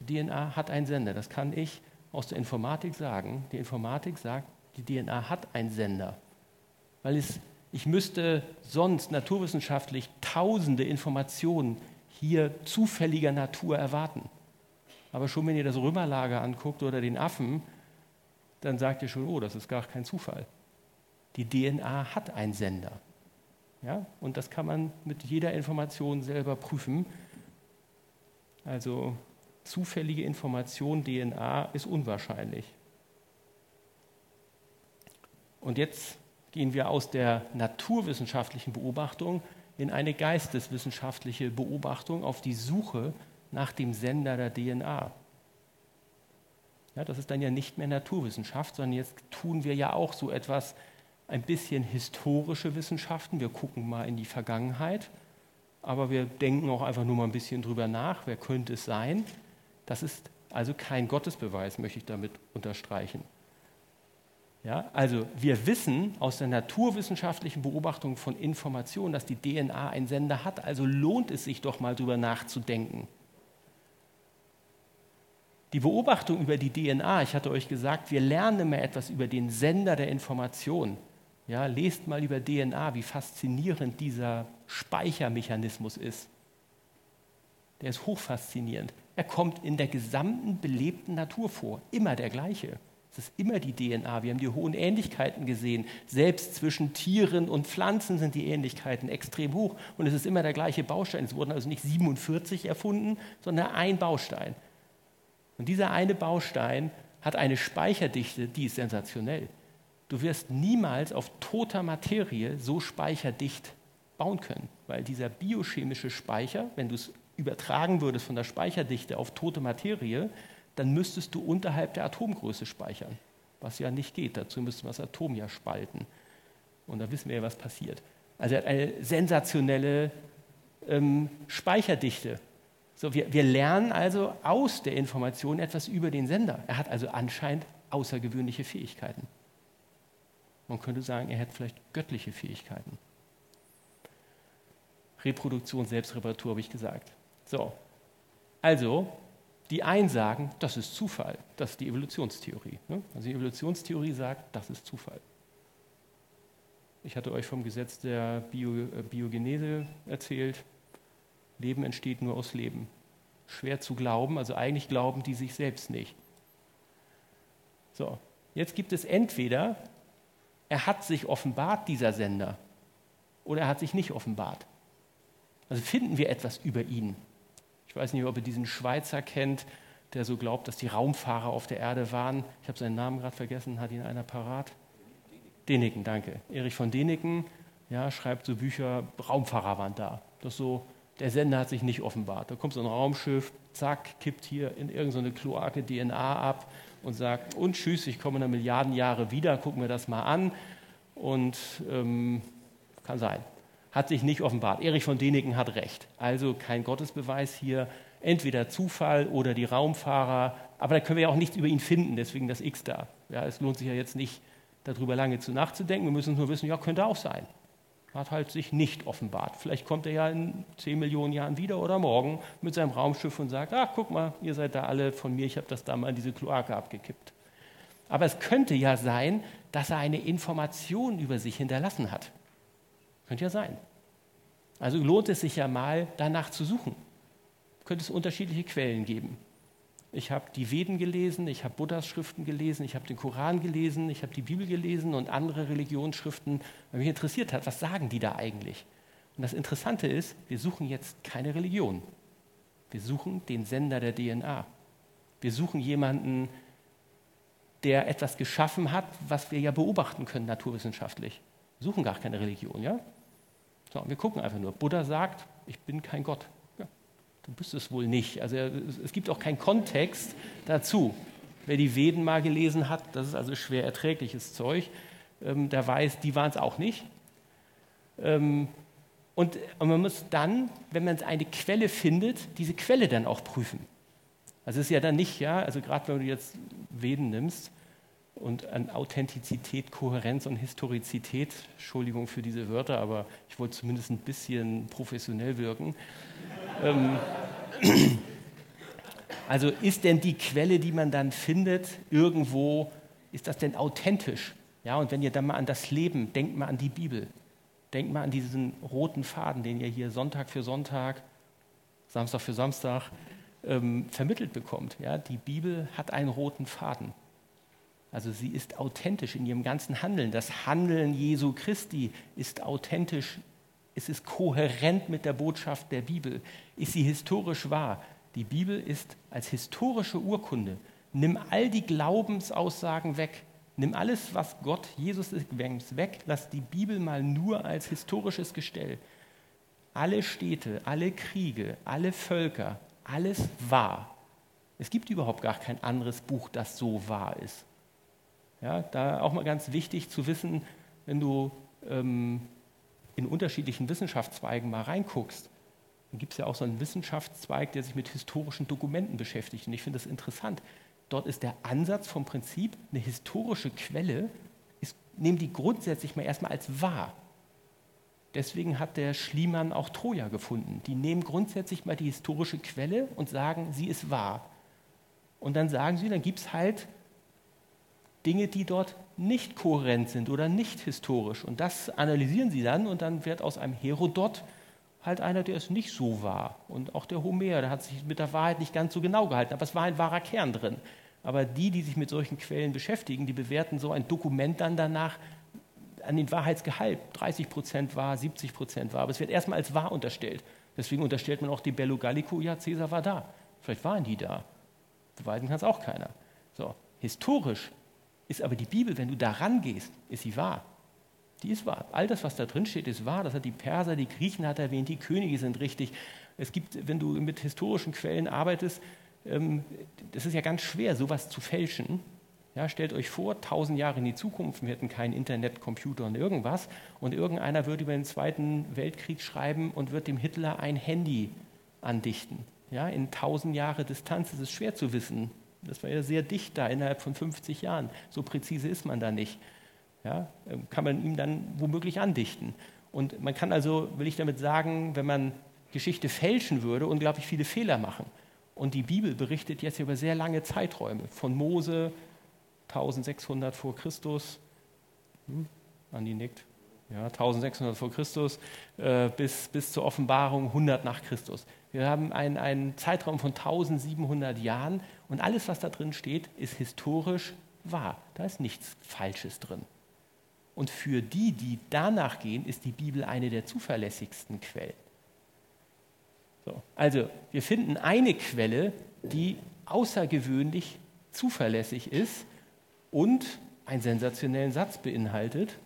Die DNA hat einen Sender, das kann ich aus der Informatik sagen. Die Informatik sagt, die DNA hat einen Sender, weil es, ich müsste sonst naturwissenschaftlich tausende Informationen hier zufälliger Natur erwarten. Aber schon wenn ihr das Römerlager anguckt oder den Affen, dann sagt ihr schon, oh, das ist gar kein Zufall. Die DNA hat einen Sender. Ja? Und das kann man mit jeder Information selber prüfen. Also zufällige Information DNA ist unwahrscheinlich. Und jetzt gehen wir aus der naturwissenschaftlichen Beobachtung in eine geisteswissenschaftliche Beobachtung auf die Suche nach dem Sender der DNA. Ja, das ist dann ja nicht mehr Naturwissenschaft, sondern jetzt tun wir ja auch so etwas ein bisschen historische Wissenschaften. Wir gucken mal in die Vergangenheit, aber wir denken auch einfach nur mal ein bisschen drüber nach, wer könnte es sein. Das ist also kein Gottesbeweis, möchte ich damit unterstreichen. Ja, also wir wissen aus der naturwissenschaftlichen Beobachtung von Informationen, dass die DNA einen Sender hat, also lohnt es sich doch mal drüber nachzudenken. Die Beobachtung über die DNA, ich hatte euch gesagt, wir lernen immer etwas über den Sender der Information. Ja, lest mal über DNA, wie faszinierend dieser Speichermechanismus ist. Der ist hochfaszinierend. Er kommt in der gesamten belebten Natur vor, immer der gleiche. Es ist immer die DNA. Wir haben die hohen Ähnlichkeiten gesehen. Selbst zwischen Tieren und Pflanzen sind die Ähnlichkeiten extrem hoch. Und es ist immer der gleiche Baustein. Es wurden also nicht 47 erfunden, sondern ein Baustein. Und dieser eine Baustein hat eine Speicherdichte, die ist sensationell. Du wirst niemals auf toter Materie so speicherdicht bauen können, weil dieser biochemische Speicher, wenn du es übertragen würdest von der Speicherdichte auf tote Materie, dann müsstest du unterhalb der Atomgröße speichern, was ja nicht geht. Dazu müsste man das Atom ja spalten. Und da wissen wir ja, was passiert. Also er hat eine sensationelle ähm, Speicherdichte. So, wir, wir lernen also aus der Information etwas über den Sender. Er hat also anscheinend außergewöhnliche Fähigkeiten. Man könnte sagen, er hätte vielleicht göttliche Fähigkeiten. Reproduktion, Selbstreparatur habe ich gesagt. So, also die einen sagen, das ist Zufall, das ist die Evolutionstheorie. Ne? Also die Evolutionstheorie sagt, das ist Zufall. Ich hatte euch vom Gesetz der Bio, äh, Biogenese erzählt. Leben entsteht nur aus Leben. Schwer zu glauben, also eigentlich glauben die sich selbst nicht. So, jetzt gibt es entweder er hat sich offenbart, dieser Sender, oder er hat sich nicht offenbart. Also finden wir etwas über ihn. Ich weiß nicht, ob ihr diesen Schweizer kennt, der so glaubt, dass die Raumfahrer auf der Erde waren. Ich habe seinen Namen gerade vergessen, hat ihn einer parat? Deniken, danke. Erich von Deniken ja, schreibt so Bücher, Raumfahrer waren da. Das so, der Sender hat sich nicht offenbart. Da kommt so ein Raumschiff, zack, kippt hier in irgendeine Kloake DNA ab und sagt, und tschüss, ich komme in einer Milliarden Jahre wieder, gucken wir das mal an. Und ähm, kann sein. Hat sich nicht offenbart. Erich von Däniken hat recht. Also kein Gottesbeweis hier. Entweder Zufall oder die Raumfahrer. Aber da können wir ja auch nichts über ihn finden, deswegen das X da. Ja, es lohnt sich ja jetzt nicht, darüber lange zu nachzudenken. Wir müssen nur wissen, ja, könnte auch sein. Hat halt sich nicht offenbart. Vielleicht kommt er ja in 10 Millionen Jahren wieder oder morgen mit seinem Raumschiff und sagt, ach, guck mal, ihr seid da alle von mir, ich habe das da mal in diese Kloake abgekippt. Aber es könnte ja sein, dass er eine Information über sich hinterlassen hat. Könnte ja sein. Also lohnt es sich ja mal, danach zu suchen. Könnte es unterschiedliche Quellen geben. Ich habe die Veden gelesen, ich habe Buddhas Schriften gelesen, ich habe den Koran gelesen, ich habe die Bibel gelesen und andere Religionsschriften, weil mich interessiert hat, was sagen die da eigentlich? Und das Interessante ist, wir suchen jetzt keine Religion. Wir suchen den Sender der DNA. Wir suchen jemanden, der etwas geschaffen hat, was wir ja beobachten können naturwissenschaftlich. Wir suchen gar keine Religion, ja? So, wir gucken einfach nur. Buddha sagt, ich bin kein Gott. Du bist es wohl nicht. Also es gibt auch keinen Kontext dazu. Wer die Veden mal gelesen hat, das ist also schwer erträgliches Zeug, ähm, der weiß, die waren es auch nicht. Ähm, und, und man muss dann, wenn man eine Quelle findet, diese Quelle dann auch prüfen. Also es ist ja dann nicht, ja, also gerade wenn du jetzt Veden nimmst und an Authentizität, Kohärenz und Historizität, Entschuldigung für diese Wörter, aber ich wollte zumindest ein bisschen professionell wirken. Ähm, also ist denn die Quelle, die man dann findet, irgendwo, ist das denn authentisch? Ja, und wenn ihr dann mal an das Leben, denkt mal an die Bibel. Denkt mal an diesen roten Faden, den ihr hier Sonntag für Sonntag, Samstag für Samstag ähm, vermittelt bekommt. Ja, die Bibel hat einen roten Faden. Also sie ist authentisch in ihrem ganzen Handeln. Das Handeln Jesu Christi ist authentisch. Es ist kohärent mit der Botschaft der Bibel. Ist sie historisch wahr? Die Bibel ist als historische Urkunde. Nimm all die Glaubensaussagen weg. Nimm alles, was Gott, Jesus ist, weg. Lass die Bibel mal nur als historisches Gestell. Alle Städte, alle Kriege, alle Völker, alles wahr. Es gibt überhaupt gar kein anderes Buch, das so wahr ist. Ja, da auch mal ganz wichtig zu wissen, wenn du ähm, in unterschiedlichen Wissenschaftszweigen mal reinguckst, dann gibt es ja auch so einen Wissenschaftszweig, der sich mit historischen Dokumenten beschäftigt. Und ich finde das interessant. Dort ist der Ansatz vom Prinzip, eine historische Quelle, nehmen die grundsätzlich mal erstmal als wahr. Deswegen hat der Schliemann auch Troja gefunden. Die nehmen grundsätzlich mal die historische Quelle und sagen, sie ist wahr. Und dann sagen sie, dann gibt es halt Dinge, die dort nicht kohärent sind oder nicht historisch. Und das analysieren sie dann und dann wird aus einem Herodot halt einer, der es nicht so war. Und auch der Homer, der hat sich mit der Wahrheit nicht ganz so genau gehalten, aber es war ein wahrer Kern drin. Aber die, die sich mit solchen Quellen beschäftigen, die bewerten so ein Dokument dann danach an den Wahrheitsgehalt. 30 Prozent wahr, 70 Prozent wahr. Aber es wird erstmal als wahr unterstellt. Deswegen unterstellt man auch die Bello Gallico, ja, Cäsar war da. Vielleicht waren die da. Beweisen kann es auch keiner. So, historisch ist aber die Bibel, wenn du da rangehst, ist sie wahr. Die ist wahr. All das, was da drin steht, ist wahr. Das hat die Perser, die Griechen hat erwähnt, die Könige sind richtig. Es gibt, wenn du mit historischen Quellen arbeitest, ähm, das ist ja ganz schwer, sowas zu fälschen. Ja, stellt euch vor, tausend Jahre in die Zukunft, wir hätten kein Internet, Computer und irgendwas und irgendeiner würde über den Zweiten Weltkrieg schreiben und wird dem Hitler ein Handy andichten. Ja, in tausend Jahre Distanz ist es schwer zu wissen. Das war ja sehr dicht da innerhalb von 50 Jahren. So präzise ist man da nicht. Ja, kann man ihm dann womöglich andichten. Und man kann also, will ich damit sagen, wenn man Geschichte fälschen würde, unglaublich viele Fehler machen. Und die Bibel berichtet jetzt über sehr lange Zeiträume, von Mose 1600 vor Christus, hm, Andi nickt, ja, 1600 vor Christus äh, bis, bis zur Offenbarung 100 nach Christus. Wir haben einen, einen Zeitraum von 1700 Jahren und alles, was da drin steht, ist historisch wahr. Da ist nichts Falsches drin. Und für die, die danach gehen, ist die Bibel eine der zuverlässigsten Quellen. So, also, wir finden eine Quelle, die außergewöhnlich zuverlässig ist und einen sensationellen Satz beinhaltet.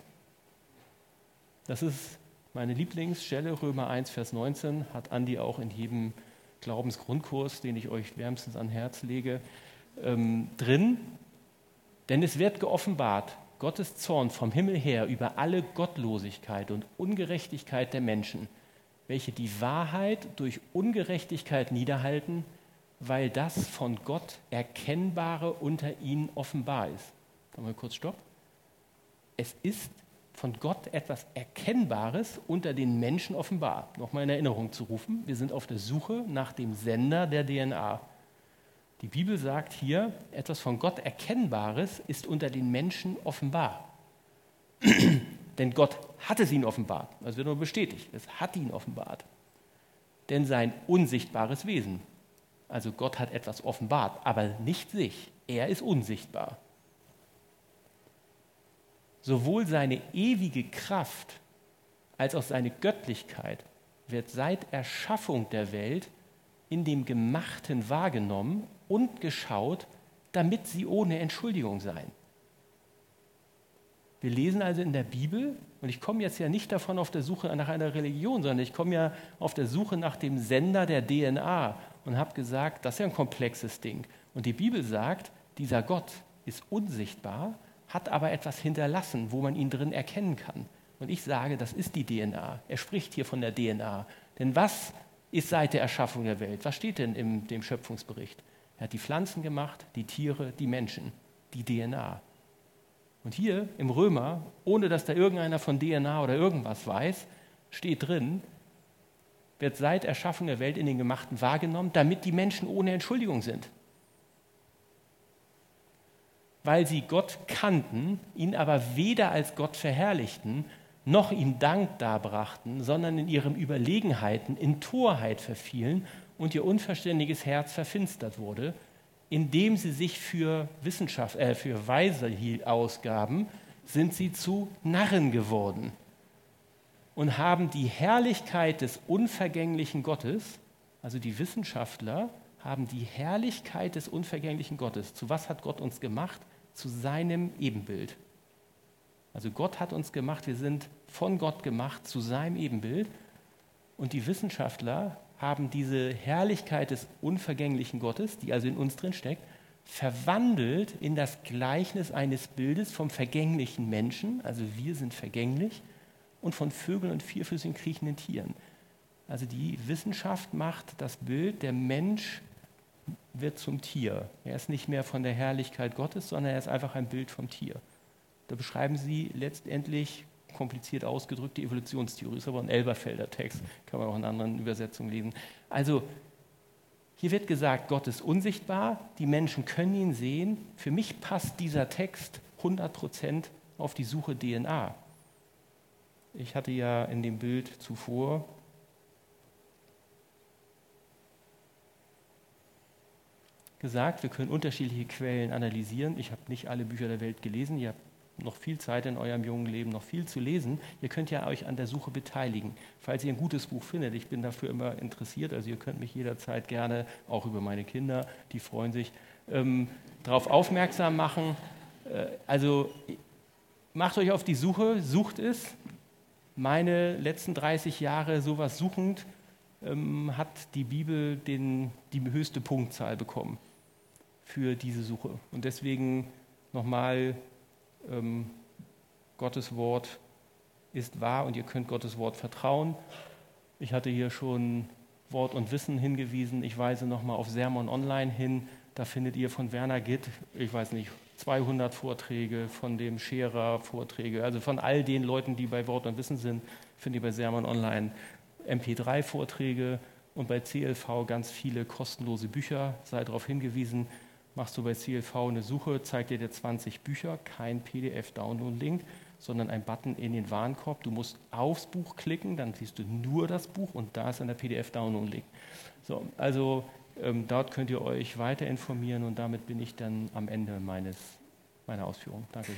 Das ist meine Lieblingsstelle, Römer 1, Vers 19, hat Andi auch in jedem Glaubensgrundkurs, den ich euch wärmstens an Herz lege, ähm, drin. Denn es wird geoffenbart, Gottes Zorn vom Himmel her über alle Gottlosigkeit und Ungerechtigkeit der Menschen, welche die Wahrheit durch Ungerechtigkeit niederhalten weil das von Gott Erkennbare unter ihnen offenbar ist. Machen wir kurz Stopp. es ist von Gott etwas Erkennbares unter den Menschen offenbar. Nochmal in Erinnerung zu rufen, wir sind auf der Suche nach dem Sender der DNA. Die Bibel sagt hier, etwas von Gott Erkennbares ist unter den Menschen offenbar. Denn Gott hat es ihnen offenbart. Das wird nur bestätigt. Es hat ihn offenbart. Denn sein unsichtbares Wesen. Also Gott hat etwas offenbart, aber nicht sich. Er ist unsichtbar. Sowohl seine ewige Kraft als auch seine Göttlichkeit wird seit Erschaffung der Welt in dem Gemachten wahrgenommen und geschaut, damit sie ohne Entschuldigung seien. Wir lesen also in der Bibel, und ich komme jetzt ja nicht davon auf der Suche nach einer Religion, sondern ich komme ja auf der Suche nach dem Sender der DNA und habe gesagt, das ist ja ein komplexes Ding. Und die Bibel sagt, dieser Gott ist unsichtbar, hat aber etwas hinterlassen, wo man ihn drin erkennen kann. Und ich sage, das ist die DNA. Er spricht hier von der DNA. Denn was ist seit der Erschaffung der Welt? Was steht denn in dem Schöpfungsbericht? Er hat die Pflanzen gemacht, die Tiere, die Menschen, die DNA. Und hier im Römer, ohne dass da irgendeiner von DNA oder irgendwas weiß, steht drin, wird seit Erschaffung der Welt in den Gemachten wahrgenommen, damit die Menschen ohne Entschuldigung sind. Weil sie Gott kannten, ihn aber weder als Gott verherrlichten, noch ihm Dank darbrachten, sondern in ihren Überlegenheiten in Torheit verfielen und ihr unverständiges Herz verfinstert wurde indem sie sich für Wissenschaft, äh, für Weise ausgaben, sind sie zu Narren geworden und haben die Herrlichkeit des unvergänglichen Gottes, also die Wissenschaftler haben die Herrlichkeit des unvergänglichen Gottes. Zu was hat Gott uns gemacht? Zu seinem Ebenbild. Also Gott hat uns gemacht, wir sind von Gott gemacht zu seinem Ebenbild. Und die Wissenschaftler haben diese Herrlichkeit des unvergänglichen Gottes, die also in uns drin steckt, verwandelt in das Gleichnis eines Bildes vom vergänglichen Menschen, also wir sind vergänglich, und von Vögeln und vierfüßigen kriechenden Tieren. Also die Wissenschaft macht das Bild, der Mensch wird zum Tier. Er ist nicht mehr von der Herrlichkeit Gottes, sondern er ist einfach ein Bild vom Tier. Da beschreiben sie letztendlich kompliziert ausgedrückt, die Evolutionstheorie ist aber ein Elberfelder Text, kann man auch in anderen Übersetzungen lesen. Also hier wird gesagt, Gott ist unsichtbar, die Menschen können ihn sehen. Für mich passt dieser Text 100% auf die Suche DNA. Ich hatte ja in dem Bild zuvor gesagt, wir können unterschiedliche Quellen analysieren. Ich habe nicht alle Bücher der Welt gelesen, ihr habt noch viel Zeit in eurem jungen Leben, noch viel zu lesen. Ihr könnt ja euch an der Suche beteiligen. Falls ihr ein gutes Buch findet, ich bin dafür immer interessiert, also ihr könnt mich jederzeit gerne, auch über meine Kinder, die freuen sich, ähm, darauf aufmerksam machen. Äh, also macht euch auf die Suche, sucht es. Meine letzten 30 Jahre sowas suchend ähm, hat die Bibel den, die höchste Punktzahl bekommen für diese Suche. Und deswegen nochmal ähm, Gottes Wort ist wahr und ihr könnt Gottes Wort vertrauen. Ich hatte hier schon Wort und Wissen hingewiesen. Ich weise nochmal auf Sermon Online hin. Da findet ihr von Werner Gitt, ich weiß nicht, 200 Vorträge, von dem Scherer Vorträge, also von all den Leuten, die bei Wort und Wissen sind, findet ihr bei Sermon Online MP3 Vorträge und bei CLV ganz viele kostenlose Bücher. Sei darauf hingewiesen, machst du bei CLV eine Suche, zeigt dir der 20 Bücher, kein PDF-Download-Link, sondern ein Button in den Warenkorb. Du musst aufs Buch klicken, dann siehst du nur das Buch und da ist ein PDF-Download-Link. So, also ähm, dort könnt ihr euch weiter informieren und damit bin ich dann am Ende meines, meiner Ausführung. Danke.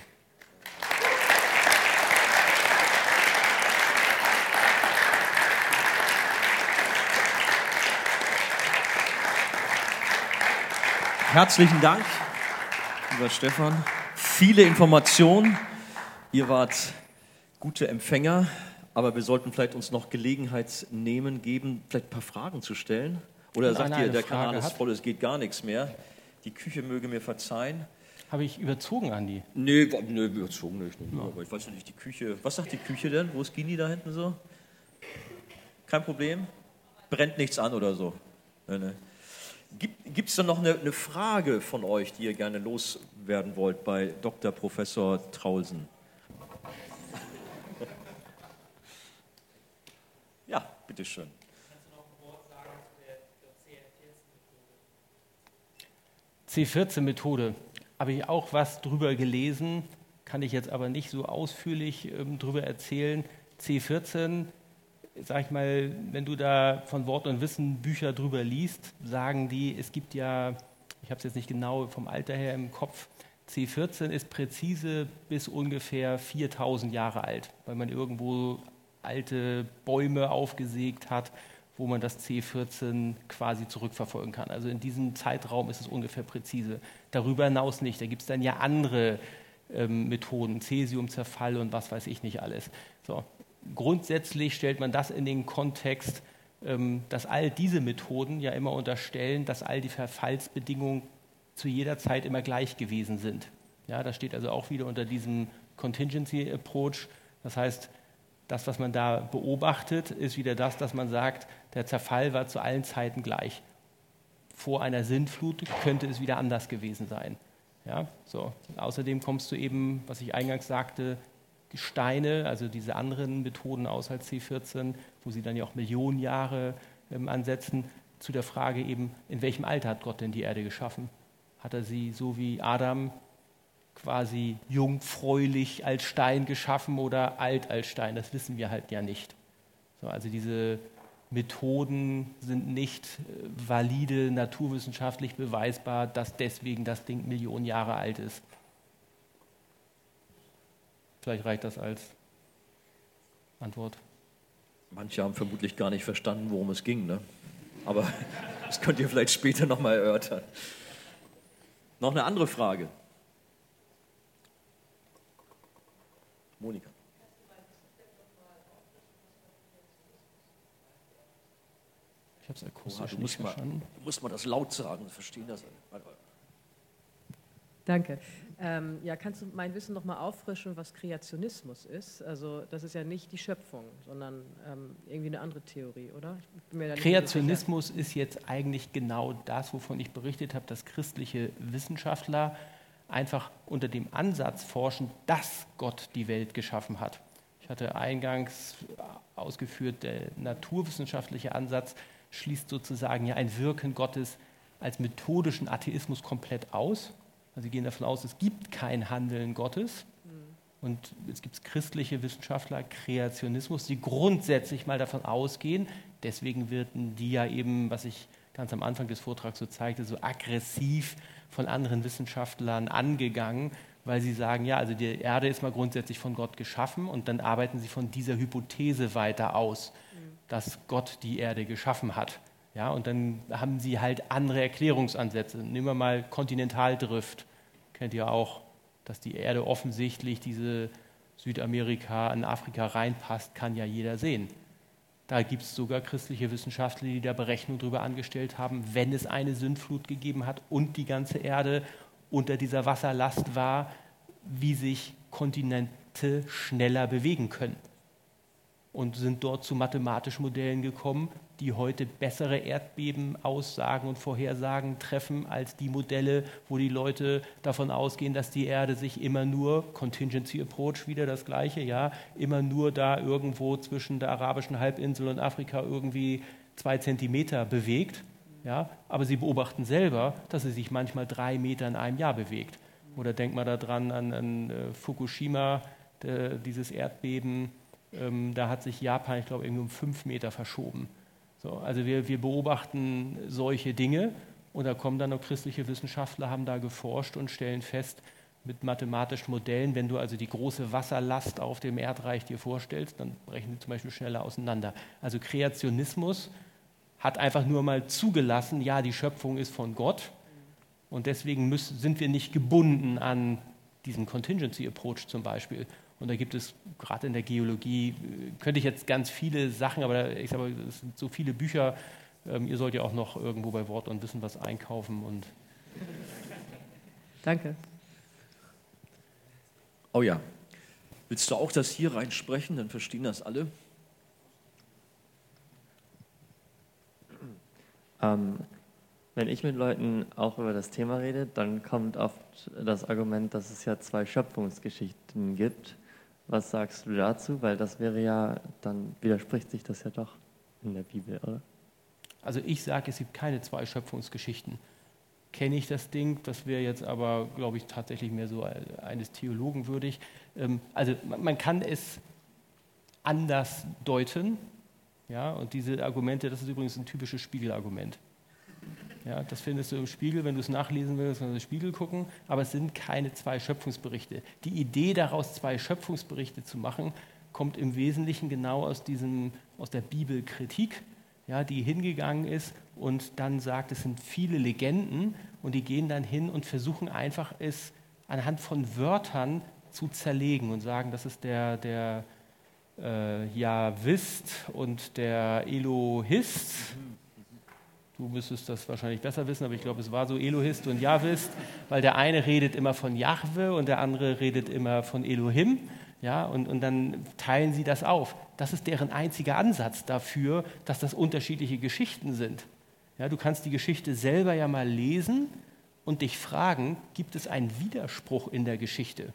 Herzlichen Dank, lieber Stefan. Viele Informationen. Ihr wart gute Empfänger, aber wir sollten vielleicht uns noch Gelegenheit nehmen, geben, vielleicht ein paar Fragen zu stellen. Oder sagt ihr, der Frage Kanal ist voll, es geht gar nichts mehr. Die Küche möge mir verzeihen. Habe ich überzogen, Andi? Nee, nee überzogen nicht. Ja. Aber ich weiß nicht, die Küche. Was sagt die Küche denn? Wo ist Gini da hinten so? Kein Problem? Brennt nichts an oder so? Nee, nee. Gibt es da noch eine, eine, Frage von euch, die ihr gerne loswerden wollt bei Dr. Professor Traulsen? ja, bitteschön. C14-Methode. Habe ich auch was drüber gelesen, kann ich jetzt aber nicht so ausführlich ähm, drüber erzählen. C14 sag ich mal, wenn du da von Wort und Wissen Bücher drüber liest, sagen die, es gibt ja, ich habe es jetzt nicht genau vom Alter her im Kopf, C14 ist präzise bis ungefähr 4000 Jahre alt, weil man irgendwo alte Bäume aufgesägt hat, wo man das C14 quasi zurückverfolgen kann. Also in diesem Zeitraum ist es ungefähr präzise. Darüber hinaus nicht. Da gibt es dann ja andere ähm, Methoden, Cäsiumzerfall und was weiß ich nicht alles. So. Grundsätzlich stellt man das in den Kontext, ähm, dass all diese Methoden ja immer unterstellen, dass all die Verfallsbedingungen zu jeder Zeit immer gleich gewesen sind. Ja, das steht also auch wieder unter diesem Contingency Approach. Das heißt, das, was man da beobachtet, ist wieder das, dass man sagt, der Zerfall war zu allen Zeiten gleich. Vor einer Sintflut könnte es wieder anders gewesen sein. Ja, so. Außerdem kommst du eben, was ich eingangs sagte, Steine, also diese anderen Methoden als C14, wo sie dann ja auch Millionen Jahre ähm, ansetzen, zu der Frage eben, in welchem Alter hat Gott denn die Erde geschaffen? Hat er sie so wie Adam quasi jungfräulich als Stein geschaffen oder alt als Stein? Das wissen wir halt ja nicht. So, also diese Methoden sind nicht äh, valide, naturwissenschaftlich beweisbar, dass deswegen das Ding Millionen Jahre alt ist. Vielleicht reicht das als Antwort. Manche haben vermutlich gar nicht verstanden, worum es ging, ne? aber das könnt ihr vielleicht später nochmal erörtern. Noch eine andere Frage. Monika. Ich habe es akustisch du nicht musst verstanden. Mal, du musst mal das laut sagen, verstehen das. Danke. Ähm, ja, kannst du mein Wissen noch mal auffrischen, was Kreationismus ist? Also das ist ja nicht die Schöpfung, sondern ähm, irgendwie eine andere Theorie, oder? Kreationismus ist jetzt eigentlich genau das, wovon ich berichtet habe, dass christliche Wissenschaftler einfach unter dem Ansatz forschen, dass Gott die Welt geschaffen hat. Ich hatte eingangs ausgeführt, der naturwissenschaftliche Ansatz schließt sozusagen ja ein Wirken Gottes als methodischen Atheismus komplett aus. Also sie gehen davon aus, es gibt kein Handeln Gottes. Und es gibt christliche Wissenschaftler, Kreationismus, die grundsätzlich mal davon ausgehen, deswegen werden die ja eben, was ich ganz am Anfang des Vortrags so zeigte, so aggressiv von anderen Wissenschaftlern angegangen, weil sie sagen, ja, also die Erde ist mal grundsätzlich von Gott geschaffen und dann arbeiten sie von dieser Hypothese weiter aus, dass Gott die Erde geschaffen hat. Ja, und dann haben sie halt andere Erklärungsansätze. Nehmen wir mal Kontinentaldrift. Kennt ihr auch, dass die Erde offensichtlich diese Südamerika an Afrika reinpasst, kann ja jeder sehen. Da gibt es sogar christliche Wissenschaftler, die da Berechnungen darüber angestellt haben, wenn es eine Sündflut gegeben hat und die ganze Erde unter dieser Wasserlast war, wie sich Kontinente schneller bewegen können und sind dort zu mathematischen Modellen gekommen, die heute bessere Erdbebenaussagen und Vorhersagen treffen als die Modelle, wo die Leute davon ausgehen, dass die Erde sich immer nur, Contingency Approach wieder das gleiche, ja, immer nur da irgendwo zwischen der arabischen Halbinsel und Afrika irgendwie zwei Zentimeter bewegt. Ja, aber sie beobachten selber, dass sie sich manchmal drei Meter in einem Jahr bewegt. Oder denkt man daran an, an uh, Fukushima, de, dieses Erdbeben ähm, da hat sich Japan, ich glaube, irgendwie um fünf Meter verschoben. So, also wir, wir beobachten solche Dinge und da kommen dann noch christliche Wissenschaftler, haben da geforscht und stellen fest, mit mathematischen Modellen, wenn du also die große Wasserlast auf dem Erdreich dir vorstellst, dann brechen sie zum Beispiel schneller auseinander. Also Kreationismus hat einfach nur mal zugelassen, ja, die Schöpfung ist von Gott und deswegen müssen, sind wir nicht gebunden an diesen Contingency Approach zum Beispiel, und da gibt es gerade in der Geologie, äh, könnte ich jetzt ganz viele Sachen, aber ich sage es sind so viele Bücher. Ähm, ihr sollt ja auch noch irgendwo bei Wort und Wissen was einkaufen. Und Danke. Oh ja. Willst du auch das hier reinsprechen? Dann verstehen das alle. Ähm, wenn ich mit Leuten auch über das Thema rede, dann kommt oft das Argument, dass es ja zwei Schöpfungsgeschichten gibt. Was sagst du dazu? Weil das wäre ja, dann widerspricht sich das ja doch. in der Bibel, oder? Also ich sage, es gibt keine zwei Schöpfungsgeschichten. Kenne ich das Ding, das wäre jetzt aber, glaube ich, tatsächlich mehr so eines Theologen würdig. Ähm, also man kann es anders deuten. Ja, und diese Argumente, das ist übrigens ein typisches Spiegelargument. Ja, das findest du im Spiegel, wenn du es nachlesen willst, kannst du den Spiegel gucken, aber es sind keine zwei Schöpfungsberichte. Die Idee daraus, zwei Schöpfungsberichte zu machen, kommt im Wesentlichen genau aus, diesem, aus der Bibelkritik, ja, die hingegangen ist und dann sagt, es sind viele Legenden und die gehen dann hin und versuchen einfach es anhand von Wörtern zu zerlegen und sagen, das ist der, der äh, Javist und der Elohist. Du müsstest das wahrscheinlich besser wissen, aber ich glaube, es war so Elohist und Javist, weil der eine redet immer von Jahwe und der andere redet immer von Elohim. Ja, und, und dann teilen sie das auf. Das ist deren einziger Ansatz dafür, dass das unterschiedliche Geschichten sind. Ja, du kannst die Geschichte selber ja mal lesen und dich fragen, gibt es einen Widerspruch in der Geschichte?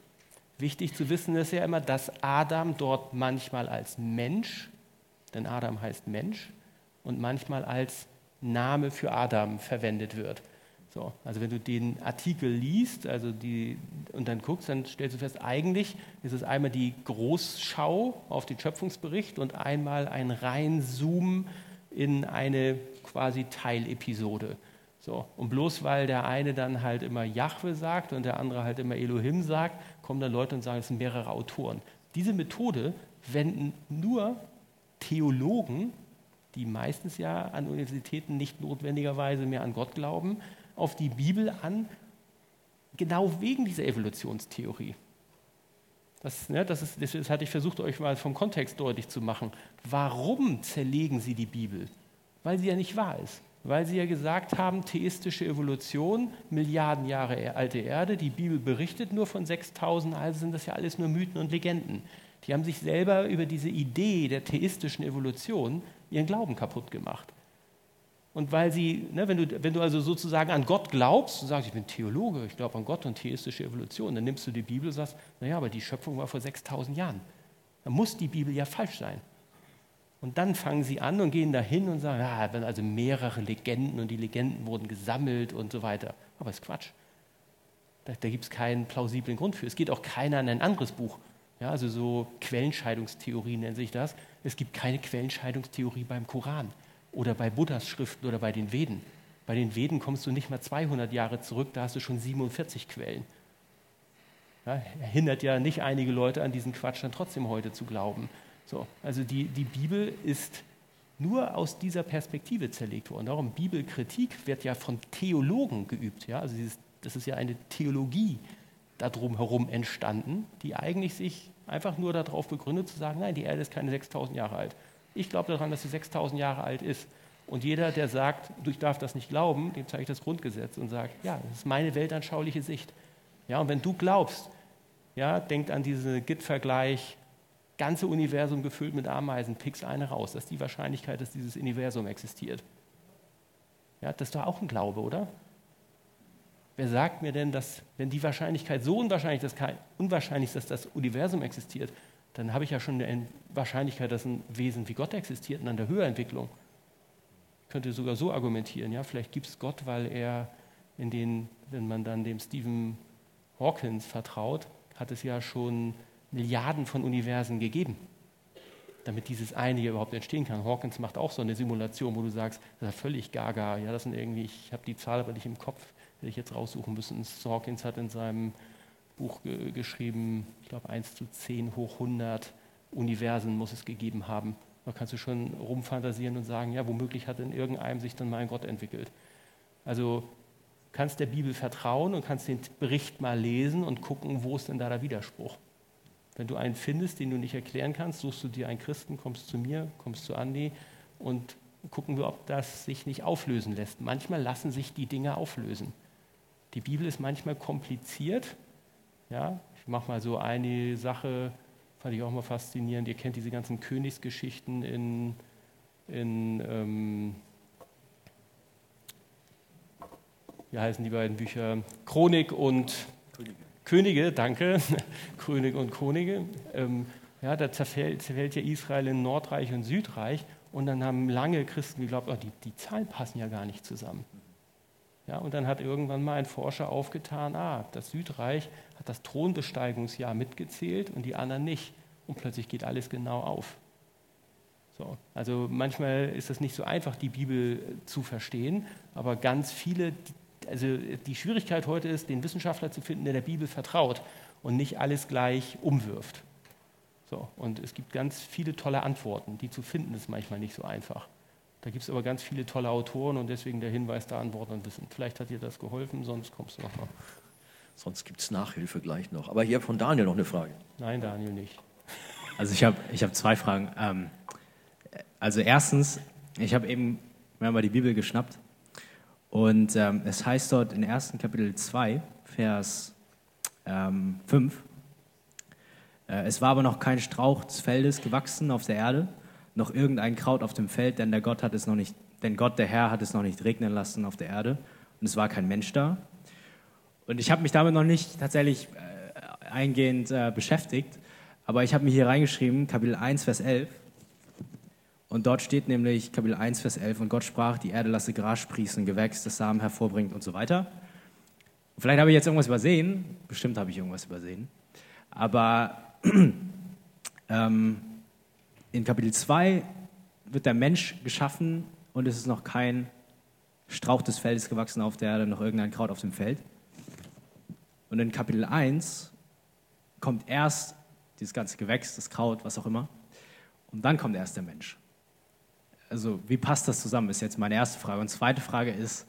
Wichtig zu wissen ist ja immer, dass Adam dort manchmal als Mensch, denn Adam heißt Mensch, und manchmal als Name für Adam verwendet wird. So, also wenn du den Artikel liest also die, und dann guckst, dann stellst du fest, eigentlich ist es einmal die Großschau auf den Schöpfungsbericht und einmal ein Reinzoomen in eine quasi Teilepisode. So, und bloß weil der eine dann halt immer Jahwe sagt und der andere halt immer Elohim sagt, kommen dann Leute und sagen, es sind mehrere Autoren. Diese Methode wenden nur Theologen, die meistens ja an Universitäten nicht notwendigerweise mehr an Gott glauben, auf die Bibel an, genau wegen dieser Evolutionstheorie. Das, ne, das, ist, das hatte ich versucht, euch mal vom Kontext deutlich zu machen. Warum zerlegen sie die Bibel? Weil sie ja nicht wahr ist. Weil sie ja gesagt haben, theistische Evolution, Milliarden Jahre alte Erde, die Bibel berichtet nur von 6000, also sind das ja alles nur Mythen und Legenden. Die haben sich selber über diese Idee der theistischen Evolution ihren Glauben kaputt gemacht. Und weil sie, ne, wenn, du, wenn du also sozusagen an Gott glaubst, du sagst, ich bin Theologe, ich glaube an Gott und theistische Evolution, dann nimmst du die Bibel und sagst, naja, aber die Schöpfung war vor 6000 Jahren. Dann muss die Bibel ja falsch sein. Und dann fangen sie an und gehen dahin und sagen, ja, ah, also mehrere Legenden und die Legenden wurden gesammelt und so weiter. Aber ist Quatsch. Da, da gibt es keinen plausiblen Grund für. Es geht auch keiner an ein anderes Buch. Ja, also so Quellenscheidungstheorie nennt sich das. Es gibt keine Quellenscheidungstheorie beim Koran oder bei Buddhas Schriften oder bei den Veden. Bei den Veden kommst du nicht mal 200 Jahre zurück, da hast du schon 47 Quellen. Ja, hindert ja nicht einige Leute an diesen Quatsch dann trotzdem heute zu glauben. So, also die, die Bibel ist nur aus dieser Perspektive zerlegt worden. Darum Bibelkritik wird ja von Theologen geübt. Ja? Also dieses, das ist ja eine Theologie darum herum entstanden, die eigentlich sich einfach nur darauf begründet zu sagen, nein, die Erde ist keine 6000 Jahre alt. Ich glaube daran, dass sie 6000 Jahre alt ist. Und jeder, der sagt, ich darf das nicht glauben, dem zeige ich das Grundgesetz und sage, ja, das ist meine weltanschauliche Sicht. Ja, und wenn du glaubst, ja, denkt an diesen Git-Vergleich, ganze Universum gefüllt mit Ameisen, pickst eine raus. Das ist die Wahrscheinlichkeit, dass dieses Universum existiert. Ja, das ist doch auch ein Glaube, oder? Wer sagt mir denn, dass, wenn die Wahrscheinlichkeit so unwahrscheinlich, dass unwahrscheinlich ist, dass das Universum existiert, dann habe ich ja schon eine Wahrscheinlichkeit, dass ein Wesen wie Gott existiert in einer Höherentwicklung. Ich könnte sogar so argumentieren, ja, vielleicht gibt es Gott, weil er in den, wenn man dann dem Stephen Hawkins vertraut, hat es ja schon Milliarden von Universen gegeben, damit dieses eine hier überhaupt entstehen kann. Hawkins macht auch so eine Simulation, wo du sagst, das ist ja völlig gaga, ja, das sind irgendwie, ich habe die Zahl aber nicht im Kopf, hätte ich jetzt raussuchen müssen. Hawkins hat in seinem Buch ge geschrieben, ich glaube 1 zu 10 hoch 100 Universen muss es gegeben haben. Da kannst du schon rumfantasieren und sagen, ja, womöglich hat in irgendeinem sich dann mal ein Gott entwickelt. Also kannst der Bibel vertrauen und kannst den Bericht mal lesen und gucken, wo ist denn da der Widerspruch. Wenn du einen findest, den du nicht erklären kannst, suchst du dir einen Christen, kommst zu mir, kommst zu Andi und gucken wir, ob das sich nicht auflösen lässt. Manchmal lassen sich die Dinge auflösen. Die Bibel ist manchmal kompliziert, ja, ich mache mal so eine Sache, fand ich auch mal faszinierend. Ihr kennt diese ganzen Königsgeschichten in, in ähm, wie heißen die beiden Bücher? Chronik und Könige, Könige danke. Chronik und Könige. Ähm, ja, da zerfällt, zerfällt ja Israel in Nordreich und Südreich Und dann haben lange Christen geglaubt, oh, die, die Zahlen passen ja gar nicht zusammen. Ja, und dann hat irgendwann mal ein Forscher aufgetan, ah, das Südreich hat das Thronbesteigungsjahr mitgezählt und die anderen nicht. Und plötzlich geht alles genau auf. So, also manchmal ist es nicht so einfach, die Bibel zu verstehen, aber ganz viele, also die Schwierigkeit heute ist, den Wissenschaftler zu finden, der der Bibel vertraut und nicht alles gleich umwirft. So, und es gibt ganz viele tolle Antworten, die zu finden ist manchmal nicht so einfach. Da gibt es aber ganz viele tolle Autoren und deswegen der Hinweis da an Wort und Wissen. Vielleicht hat dir das geholfen, sonst kommst du nochmal. Sonst gibt es Nachhilfe gleich noch. Aber hier von Daniel noch eine Frage. Nein, Daniel nicht. Also ich habe ich hab zwei Fragen. Ähm, also erstens, ich habe eben mir mal die Bibel geschnappt und ähm, es heißt dort in 1. Kapitel 2, Vers ähm, 5, äh, es war aber noch kein Strauch des Feldes gewachsen auf der Erde, noch irgendein Kraut auf dem Feld, denn der Gott hat es noch nicht, denn Gott, der Herr, hat es noch nicht regnen lassen auf der Erde und es war kein Mensch da. Und ich habe mich damit noch nicht tatsächlich äh, eingehend äh, beschäftigt, aber ich habe mir hier reingeschrieben, Kapitel 1, Vers 11. Und dort steht nämlich Kapitel 1, Vers 11, und Gott sprach, die Erde lasse Gras sprießen, Gewächs, das Samen hervorbringt und so weiter. Und vielleicht habe ich jetzt irgendwas übersehen, bestimmt habe ich irgendwas übersehen, aber ähm, in Kapitel 2 wird der Mensch geschaffen und es ist noch kein Strauch des Feldes gewachsen auf der Erde, noch irgendein Kraut auf dem Feld. Und in Kapitel 1 kommt erst dieses ganze Gewächs, das Kraut, was auch immer. Und dann kommt erst der Mensch. Also wie passt das zusammen, ist jetzt meine erste Frage. Und zweite Frage ist,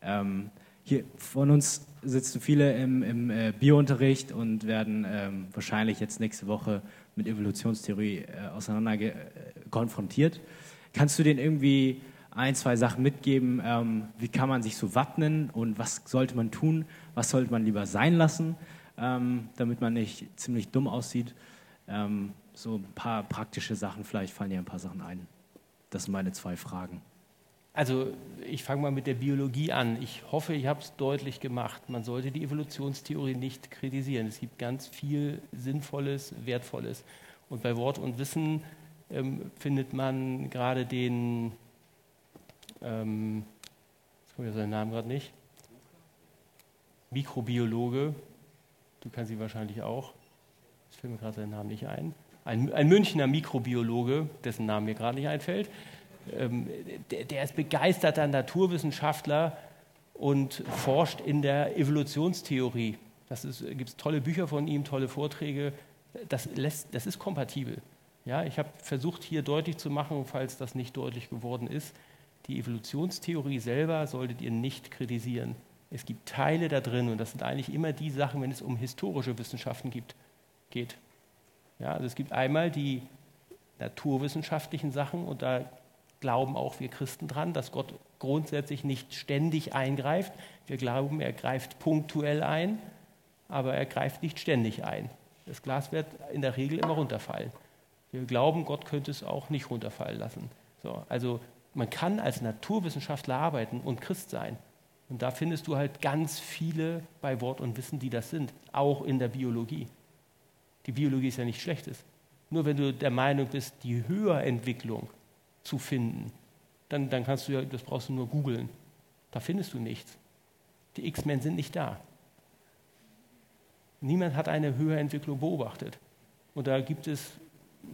ähm, hier von uns sitzen viele im, im äh, Biounterricht und werden ähm, wahrscheinlich jetzt nächste Woche mit Evolutionstheorie äh, auseinander äh, konfrontiert. Kannst du denen irgendwie ein, zwei Sachen mitgeben? Ähm, wie kann man sich so wappnen und was sollte man tun? Was sollte man lieber sein lassen, ähm, damit man nicht ziemlich dumm aussieht? Ähm, so ein paar praktische Sachen, vielleicht fallen dir ein paar Sachen ein. Das sind meine zwei Fragen. Also ich fange mal mit der Biologie an. Ich hoffe, ich habe es deutlich gemacht. Man sollte die Evolutionstheorie nicht kritisieren. Es gibt ganz viel Sinnvolles, Wertvolles. Und bei Wort und Wissen ähm, findet man gerade den, ähm, jetzt komme ich seinen Namen gerade nicht, Mikrobiologe, du kannst sie wahrscheinlich auch, es fällt mir gerade seinen Namen nicht ein, ein, ein Münchner Mikrobiologe, dessen Name mir gerade nicht einfällt, ähm, der, der ist begeisterter Naturwissenschaftler und forscht in der Evolutionstheorie. Das gibt tolle Bücher von ihm, tolle Vorträge. Das, lässt, das ist kompatibel. Ja, ich habe versucht, hier deutlich zu machen, falls das nicht deutlich geworden ist, die Evolutionstheorie selber solltet ihr nicht kritisieren. Es gibt Teile da drin und das sind eigentlich immer die Sachen, wenn es um historische Wissenschaften gibt, geht. Ja, also es gibt einmal die naturwissenschaftlichen Sachen und da glauben auch wir Christen dran, dass Gott grundsätzlich nicht ständig eingreift. Wir glauben, er greift punktuell ein, aber er greift nicht ständig ein. Das Glas wird in der Regel immer runterfallen. Wir glauben, Gott könnte es auch nicht runterfallen lassen. So, also man kann als Naturwissenschaftler arbeiten und Christ sein. Und da findest du halt ganz viele bei Wort und Wissen, die das sind, auch in der Biologie. Die Biologie ist ja nichts Schlechtes. Nur wenn du der Meinung bist, die Höherentwicklung zu finden, dann, dann kannst du ja, das brauchst du nur googeln. Da findest du nichts. Die X-Men sind nicht da. Niemand hat eine Höherentwicklung beobachtet. Und da gibt es,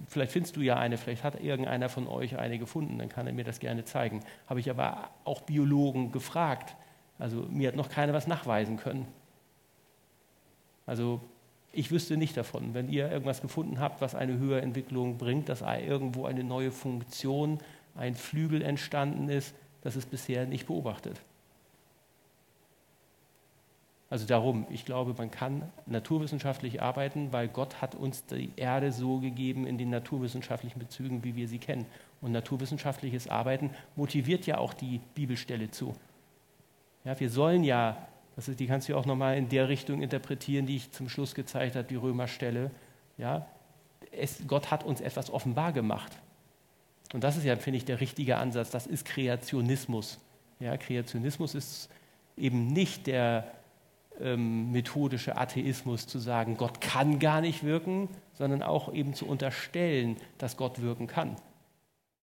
vielleicht findest du ja eine, vielleicht hat irgendeiner von euch eine gefunden, dann kann er mir das gerne zeigen. Habe ich aber auch Biologen gefragt. Also mir hat noch keiner was nachweisen können. Also ich wüsste nicht davon. Wenn ihr irgendwas gefunden habt, was eine höhere Entwicklung bringt, dass irgendwo eine neue Funktion, ein Flügel entstanden ist, das ist bisher nicht beobachtet. Also darum, ich glaube, man kann naturwissenschaftlich arbeiten, weil Gott hat uns die Erde so gegeben in den naturwissenschaftlichen Bezügen, wie wir sie kennen. Und naturwissenschaftliches Arbeiten motiviert ja auch die Bibelstelle zu. Ja, wir sollen ja das ist, die kannst du auch nochmal in der Richtung interpretieren, die ich zum Schluss gezeigt habe, die Römerstelle. Ja, es, Gott hat uns etwas offenbar gemacht. Und das ist ja, finde ich, der richtige Ansatz. Das ist Kreationismus. Ja, Kreationismus ist eben nicht der ähm, methodische Atheismus zu sagen, Gott kann gar nicht wirken, sondern auch eben zu unterstellen, dass Gott wirken kann.